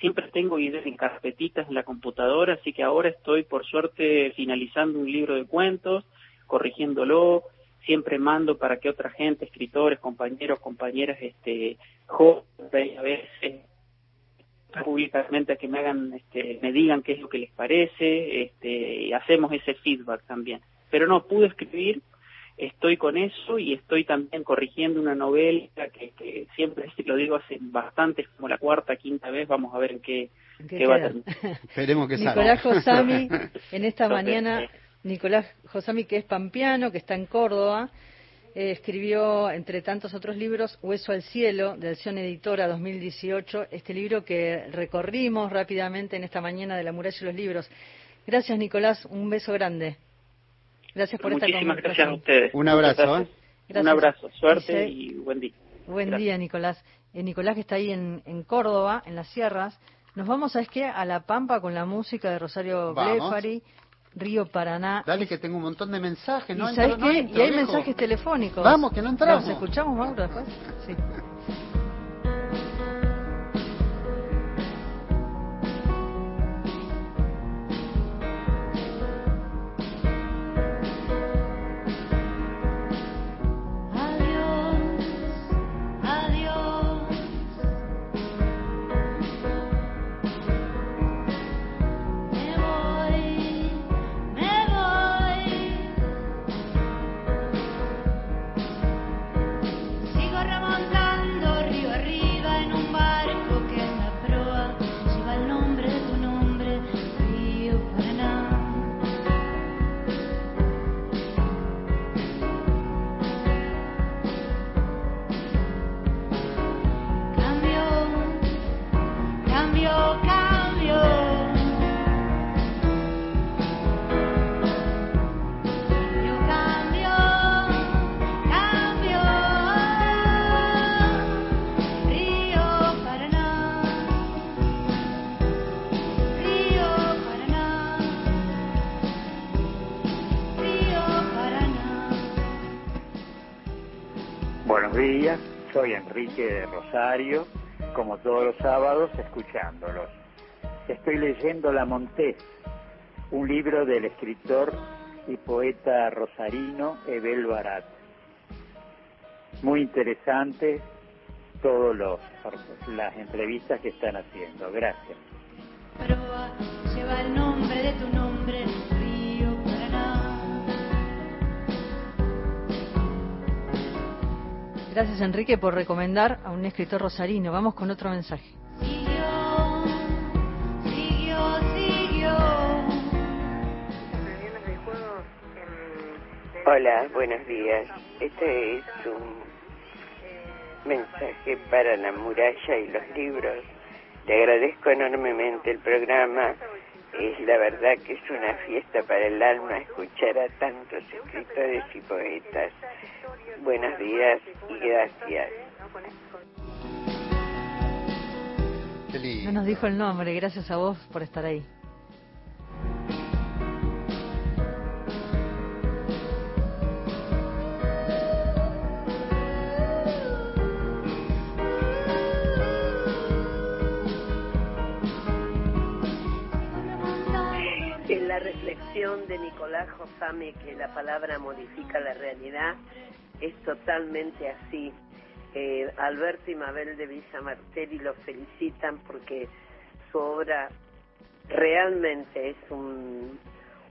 siempre tengo ideas en carpetitas en la computadora, así que ahora estoy por suerte finalizando un libro de cuentos, corrigiéndolo, siempre mando para que otra gente, escritores, compañeros, compañeras, este, jóvenes, a veces públicamente a que me hagan, este, me digan qué es lo que les parece, este, y hacemos ese feedback también. Pero no pude escribir, estoy con eso y estoy también corrigiendo una novela que, que siempre lo digo hace bastante, como la cuarta, quinta vez, vamos a ver en qué, qué, va a terminar. Esperemos que Nicolás Josami, en esta mañana Nicolás Josami, que es pampeano, que está en Córdoba, eh, escribió, entre tantos otros libros, Hueso al Cielo, de Acción Editora 2018, este libro que recorrimos rápidamente en esta mañana de la muralla de los libros. Gracias, Nicolás, un beso grande. Gracias por esta conversación. gracias a ustedes. Un abrazo. ¿eh? Un abrazo, suerte y buen día. Buen día, Nicolás. Eh, Nicolás, que está ahí en, Córdoba, en las sierras. Nos vamos a esquiar a La Pampa con la música de Rosario Blefari Río Paraná. Dale que tengo un montón de mensajes, ¿no? ¿Y, ¿sabes qué? y hay mensajes telefónicos. Vamos, que no entramos. ¿Los escuchamos, Mauro, después? Sí. Como todos los sábados, escuchándolos. Estoy leyendo La Montés, un libro del escritor y poeta rosarino Ebel Barat. Muy interesante todas las entrevistas que están haciendo. Gracias. Gracias Enrique por recomendar a un escritor rosarino. Vamos con otro mensaje. Siguió, siguió, siguió. Hola, buenos días. Este es un mensaje para la muralla y los libros. Le agradezco enormemente el programa. Es la verdad que es una fiesta para el alma escuchar a tantos escritores y poetas. Buenos días y gracias. No nos dijo el nombre, gracias a vos por estar ahí. Reflexión de Nicolás Josame que la palabra modifica la realidad, es totalmente así. Eh, Alberto y Mabel de Villa Martelli lo felicitan porque su obra realmente es un,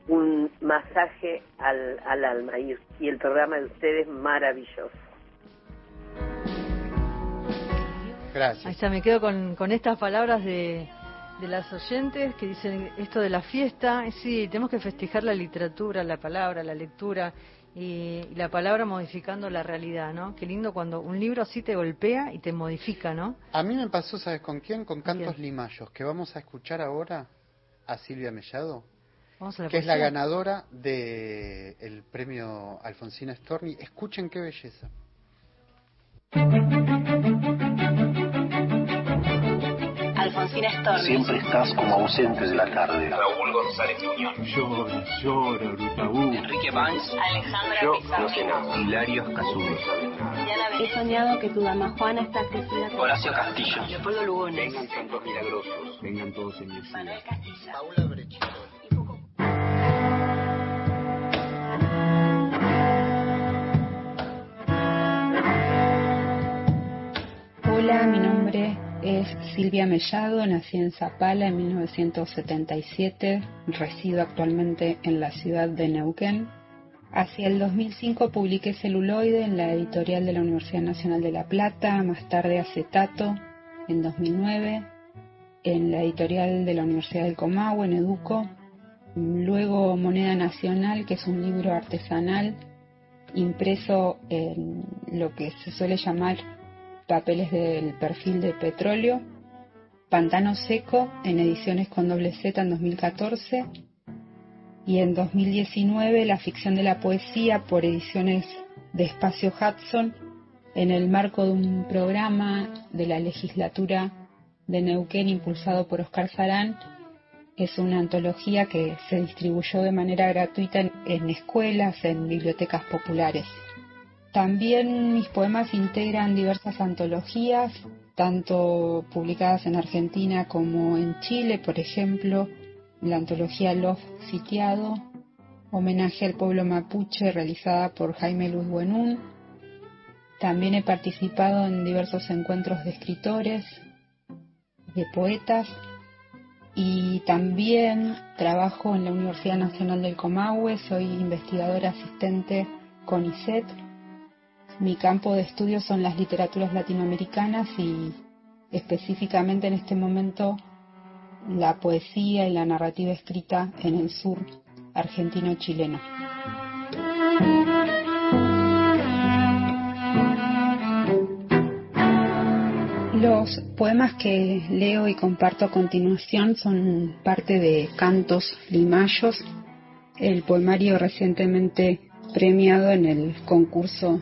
un masaje al, al alma y, y el programa de ustedes maravilloso. Gracias. Ahí está, me quedo con, con estas palabras de, de las oyentes que dicen esto de la fiesta. Sí, tenemos que festejar la literatura, la palabra, la lectura y, y la palabra modificando la realidad, ¿no? Qué lindo cuando un libro así te golpea y te modifica, ¿no? A mí me pasó, ¿sabes con quién? Con Cantos Limayos, que vamos a escuchar ahora a Silvia Mellado, a que es la ganadora del el premio Alfonsina Storni. Escuchen qué belleza. Storni. Siempre estás como ausente de la tarde. Raúl González Muñoz. Llora, llora, Brutabú. Enrique Banks. Alejandra Yo Pizarro. no sé nada. Hilario Escazú. He soñado que tu dama Juana está crecida. Horacio Castillo. Leopoldo Lugones. Vengan santos milagrosos. Vengan todos en mi ciudad. Paula Brechito. Hola, mi nombre es Silvia Mellado, nací en Zapala en 1977, resido actualmente en la ciudad de Neuquén. Hacia el 2005 publiqué Celuloide en la editorial de la Universidad Nacional de La Plata, más tarde Acetato en 2009, en la editorial de la Universidad del Comahue, en Educo, luego Moneda Nacional, que es un libro artesanal impreso en lo que se suele llamar papeles del perfil de petróleo, Pantano Seco en ediciones con doble Z en 2014 y en 2019 La ficción de la poesía por ediciones de Espacio Hudson en el marco de un programa de la legislatura de Neuquén impulsado por Oscar Sarán. Es una antología que se distribuyó de manera gratuita en, en escuelas, en bibliotecas populares. También mis poemas integran diversas antologías, tanto publicadas en Argentina como en Chile, por ejemplo, la antología Love Sitiado, homenaje al pueblo mapuche realizada por Jaime Luis Buenún. También he participado en diversos encuentros de escritores, de poetas, y también trabajo en la Universidad Nacional del Comahue, soy investigadora asistente con ISET mi campo de estudio son las literaturas latinoamericanas y específicamente en este momento la poesía y la narrativa escrita en el sur argentino-chileno. Los poemas que leo y comparto a continuación son parte de Cantos Limayos, el poemario recientemente premiado en el concurso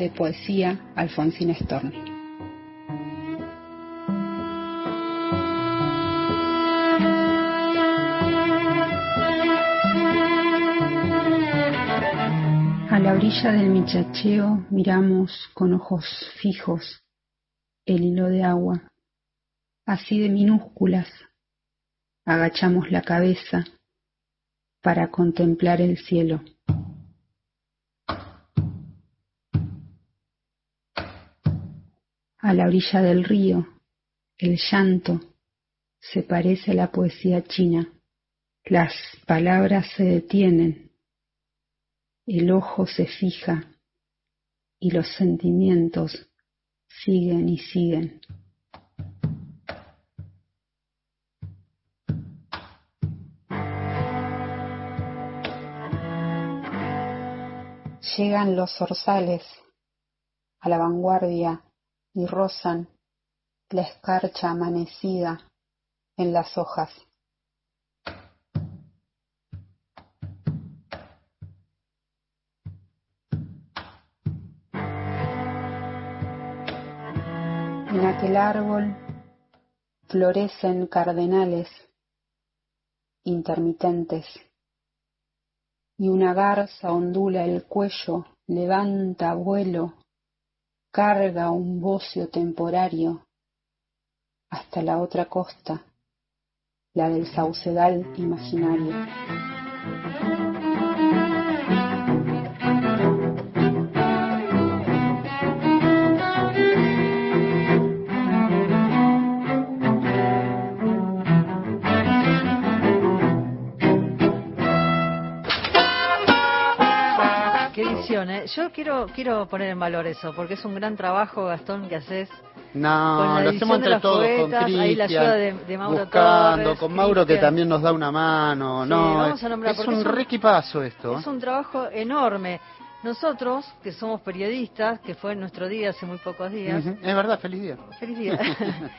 de poesía Alfonsina Storni. A la orilla del michacheo miramos con ojos fijos el hilo de agua, así de minúsculas. Agachamos la cabeza para contemplar el cielo. A la orilla del río, el llanto se parece a la poesía china. Las palabras se detienen, el ojo se fija y los sentimientos siguen y siguen. Llegan los zorzales a la vanguardia y rozan la escarcha amanecida en las hojas. En aquel árbol florecen cardenales intermitentes y una garza ondula el cuello, levanta vuelo, carga un bocio temporario hasta la otra costa, la del saucedal imaginario. ¿Eh? Yo quiero quiero poner en valor eso, porque es un gran trabajo, Gastón, que haces. No, lo hacemos entre todos, con ahí la ayuda de- Cristian, de Mauro buscando, Torres, con Mauro que Cristian. también nos da una mano. Sí, no, vamos a nombrar, es un es un- requipazo esto. Es un trabajo enorme. Nosotros, que somos periodistas, que fue nuestro día hace muy pocos días, Es verdad, feliz día. Feliz día.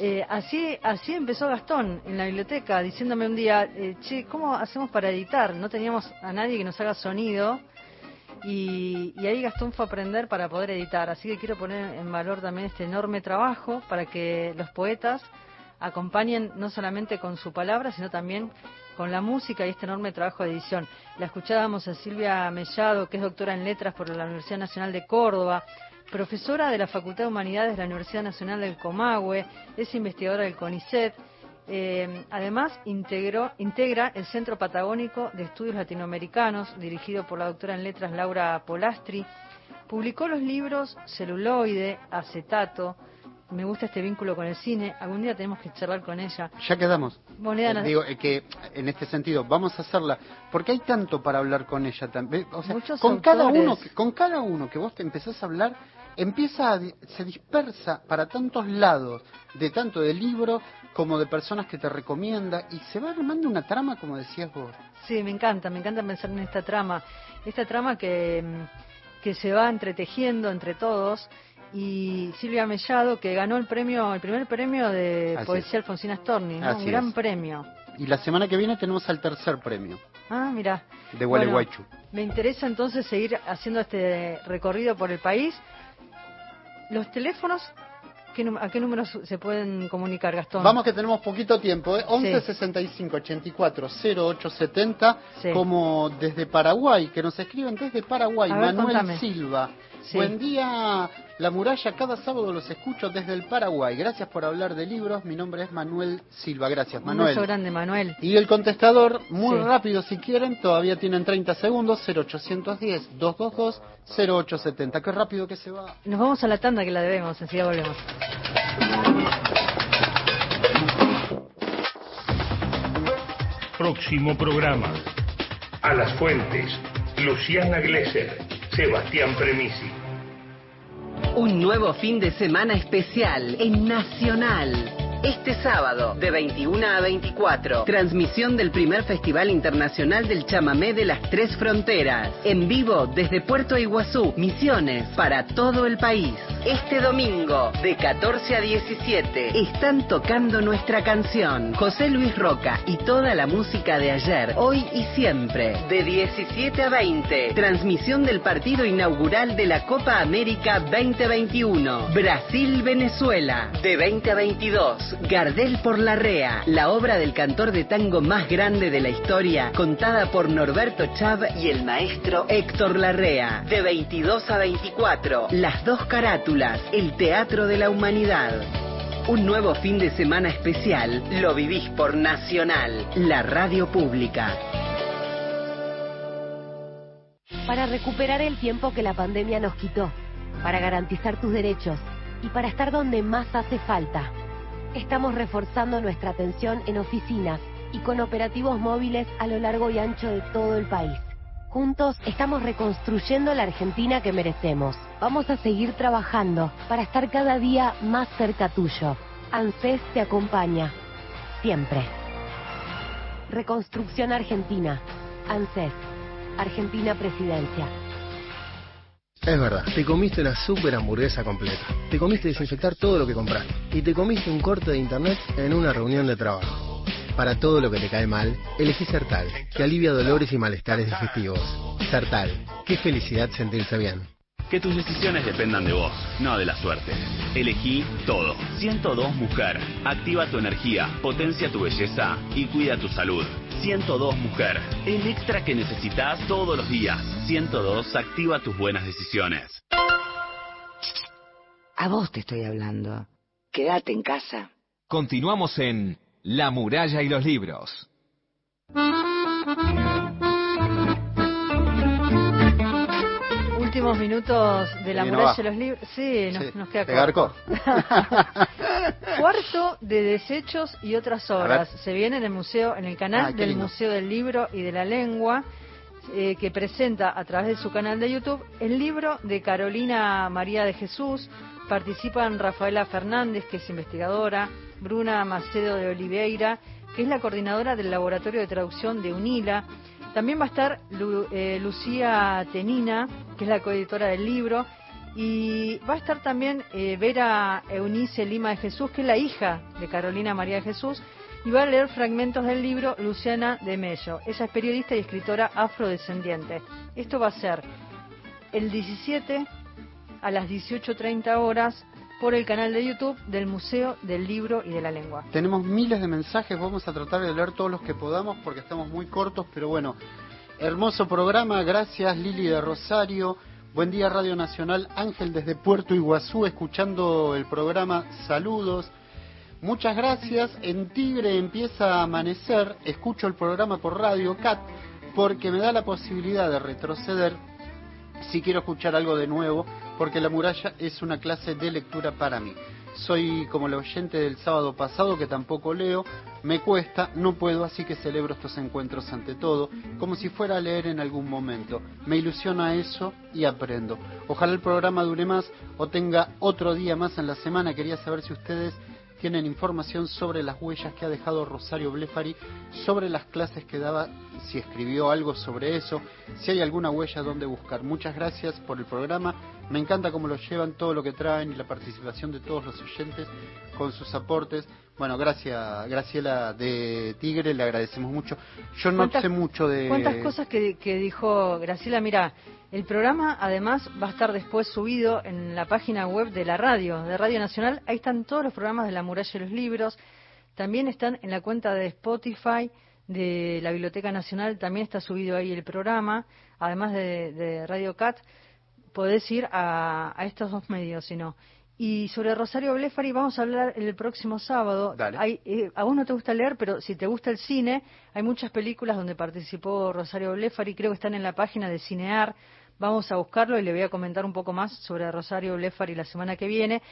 Eh, así, así empezó Gastón en la biblioteca, diciéndome un día, eh, che, ¿cómo hacemos para editar? No teníamos a nadie que nos haga sonido. Y, y ahí Gastón fue a aprender para poder editar. Así que quiero poner en valor también este enorme trabajo para que los poetas acompañen no solamente con su palabra, sino también con la música y este enorme trabajo de edición. La escuchábamos a Silvia Mellado, que es doctora en letras por la Universidad Nacional de Córdoba, profesora de la Facultad de Humanidades de la Universidad Nacional del Comahue, es investigadora del CONICET. Eh, además, integró, integra el Centro Patagónico de Estudios Latinoamericanos, dirigido por la doctora en letras Laura Polastri. Publicó los libros Celuloide, Acetato. Me gusta este vínculo con el cine. Algún día tenemos que charlar con ella. Ya quedamos. Moneda Eh, Digo, eh, que en este sentido, vamos a hacerla, porque hay tanto para hablar con ella también. O sea, Muchos con cada uno, que- con cada uno que vos te empezás a hablar, empieza a se dispersa para tantos lados, de tanto de libro como de personas que te recomienda, y se va armando una trama, como decías vos. Sí, me encanta, me encanta pensar en esta trama. Esta trama que, mm, que se va entretejiendo entre todos. Y Silvia Mellado, que ganó el premio, el primer premio de Así poesía Alfonsina Storni, Un gran es. premio. Y la semana que viene tenemos al tercer premio Ah, mira. de Bueno, Gualeguaychú. Me interesa entonces seguir haciendo este recorrido por el país. Los teléfonos, ¿qué num- ¿a qué números se pueden comunicar, Gastón? Vamos que tenemos poquito tiempo, ¿eh? 11 65 84 0870, Sí. como desde Paraguay, que nos escriben desde Paraguay, ver, Manuel contame. Silva. Sí. Buen día, La Muralla, cada sábado los escucho desde el Paraguay. Gracias por hablar de libros, mi nombre es Manuel Silva, gracias Un Manuel. beso grande, Manuel. Y el contestador, muy Sí. rápido si quieren, todavía tienen 30 segundos, 0810 222 0870. Qué rápido que se va. Nos vamos a la tanda que la debemos, enseguida volvemos. Próximo programa. A las fuentes. Luciana Glesser. Sebastián Premisi. Un nuevo fin de semana especial en Nacional. Este sábado, de 21 a 24, transmisión del primer Festival Internacional del Chamamé de las Tres Fronteras. En vivo desde Puerto Iguazú, Misiones, para todo el país. Este domingo, de 14 a 17, están tocando nuestra canción. José Luis Roca y toda la música de ayer, hoy y siempre. De 17 a 20, transmisión del partido inaugural de la Copa América 2021. Brasil-Venezuela. De 20 a 22, Gardel por la Rea, la obra del cantor de tango más grande de la historia, contada por Norberto Chav y el maestro Héctor Larrea. De 22 a 24, Las dos carátulas, el teatro de la humanidad. Un nuevo fin de semana especial lo vivís por Nacional, la radio pública. para recuperar el tiempo que la pandemia nos quitó, para garantizar tus derechos y para estar donde más hace falta. Estamos reforzando nuestra atención en oficinas y con operativos móviles a lo largo y ancho de todo el país. Juntos estamos reconstruyendo la Argentina que merecemos. Vamos a seguir trabajando para estar cada día más cerca tuyo. ANSES te acompaña. Siempre. Reconstrucción Argentina. ANSES. Argentina Presidencia. Es verdad, te comiste una super hamburguesa completa. Te comiste desinfectar todo lo que compraste. Y te comiste un corte de internet en una reunión de trabajo. Para todo lo que te cae mal, elegí Sertal, que alivia dolores y malestares digestivos. Sertal, qué felicidad sentirse bien. Que tus decisiones dependan de vos, no de la suerte. Elegí todo. 102 Mujer. Activa tu energía, potencia tu belleza y cuida tu salud. 102 Mujer. El extra que necesitas todos los días. 102 activa tus buenas decisiones. A vos te estoy hablando. Quédate en casa. Continuamos en La muralla y los libros. Últimos minutos de la Sí, muralla de los libros. Sí, nos, Sí. nos queda ¿Te corto. garcó? Cuarto de desechos y otras obras. Se viene en el museo, en el canal Ah, del. Museo del Libro y de la Lengua, eh, que presenta a través de su canal de YouTube el libro de Carolina María de Jesús. Participan Rafaela Fernández, que es investigadora, Bruna Macedo de Oliveira, que es la coordinadora del Laboratorio de Traducción de UNILA. También va a estar eh, Lucía Tenina, que es la coeditora del libro, y va a estar también eh, Vera Eunice Lima de Jesús, que es la hija de Carolina María de Jesús, y va a leer fragmentos del libro Luciana de Mello. Ella es periodista y escritora afrodescendiente. Esto va a ser el 17 a las 18.30 horas por el canal de YouTube del Museo del Libro y de la Lengua. Tenemos miles de mensajes, vamos a tratar de leer todos los que podamos porque estamos muy cortos, pero bueno, hermoso programa, gracias Lili de Rosario, buen día Radio Nacional, Ángel desde Puerto Iguazú escuchando el programa, saludos. Muchas gracias, en Tigre empieza a amanecer, escucho el programa por Radio Cat porque me da la posibilidad de retroceder si quiero escuchar algo de nuevo, porque La Muralla es una clase de lectura para mí. Soy como el oyente del sábado pasado que tampoco leo, me cuesta, no puedo, así que celebro estos encuentros ante todo, como si fuera a leer en algún momento. Me ilusiona eso y aprendo. Ojalá el programa dure más o tenga otro día más en la semana. Quería saber si ustedes tienen información sobre las huellas que ha dejado Rosario Blefari, sobre las clases que daba, si escribió algo sobre eso, si hay alguna huella donde buscar. Muchas gracias por el programa, me encanta cómo lo llevan, todo lo que traen y la participación de todos los oyentes con sus aportes. Bueno, gracias Graciela de Tigre, le agradecemos mucho. Yo no ¿Cuántas- sé mucho de... ¿Cuántas cosas que, que dijo Graciela? Mira, el programa además va a estar después subido en la página web de la radio, de Radio Nacional. Ahí están todos los programas de La Muralla y los Libros. También están en la cuenta de Spotify de la Biblioteca Nacional. También está subido ahí el programa. Además de, de Radio Cat, podés ir a, a estos dos medios, si no. Y sobre Rosario Blefari vamos a hablar el próximo sábado. Dale. Hay, eh, a vos no te gusta leer, pero si te gusta el cine, hay muchas películas donde participó Rosario Blefari, creo que están en la página de Cinear. Vamos a buscarlo y le voy a comentar un poco más sobre Rosario Blefari la semana que viene.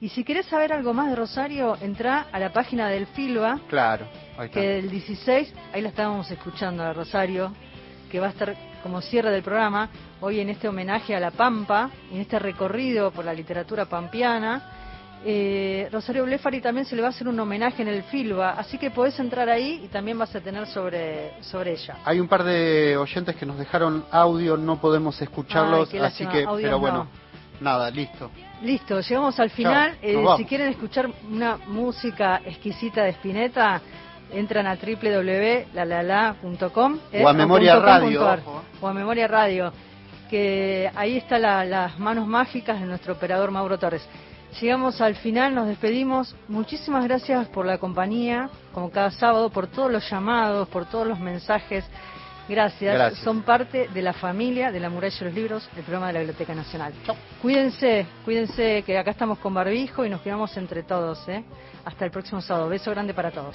Y si querés saber algo más de Rosario, entra a la página del Filba, Claro, ahí está. que el 16, ahí la estábamos escuchando a Rosario, que va a estar como cierre del programa, hoy en este homenaje a La Pampa, en este recorrido por la literatura pampeana. Eh, Rosario Blefari también se le va a hacer un homenaje en el Filba, así que podés entrar ahí y también vas a tener sobre, sobre ella. Hay un par de oyentes que nos dejaron audio, no podemos escucharlos, Ay, así que, audios pero bueno, no. nada, listo. Listo, llegamos al final. Chao, Eh, si quieren escuchar una música exquisita de Spinetta, entran a www.lalala.com eh, O a Memoria Radio, ar, o a Memoria Radio, que ahí están las manos mágicas de nuestro operador Mauro Torres. Llegamos al final, nos despedimos. Muchísimas gracias por la compañía, como cada sábado, por todos los llamados, por todos los mensajes. Gracias. Gracias. Son parte de la familia de la Muralla de los Libros, el programa de la Biblioteca Nacional. Cuídense, cuídense, que acá estamos con barbijo y nos quedamos entre todos. ¿eh? Hasta el próximo sábado. Beso grande para todos.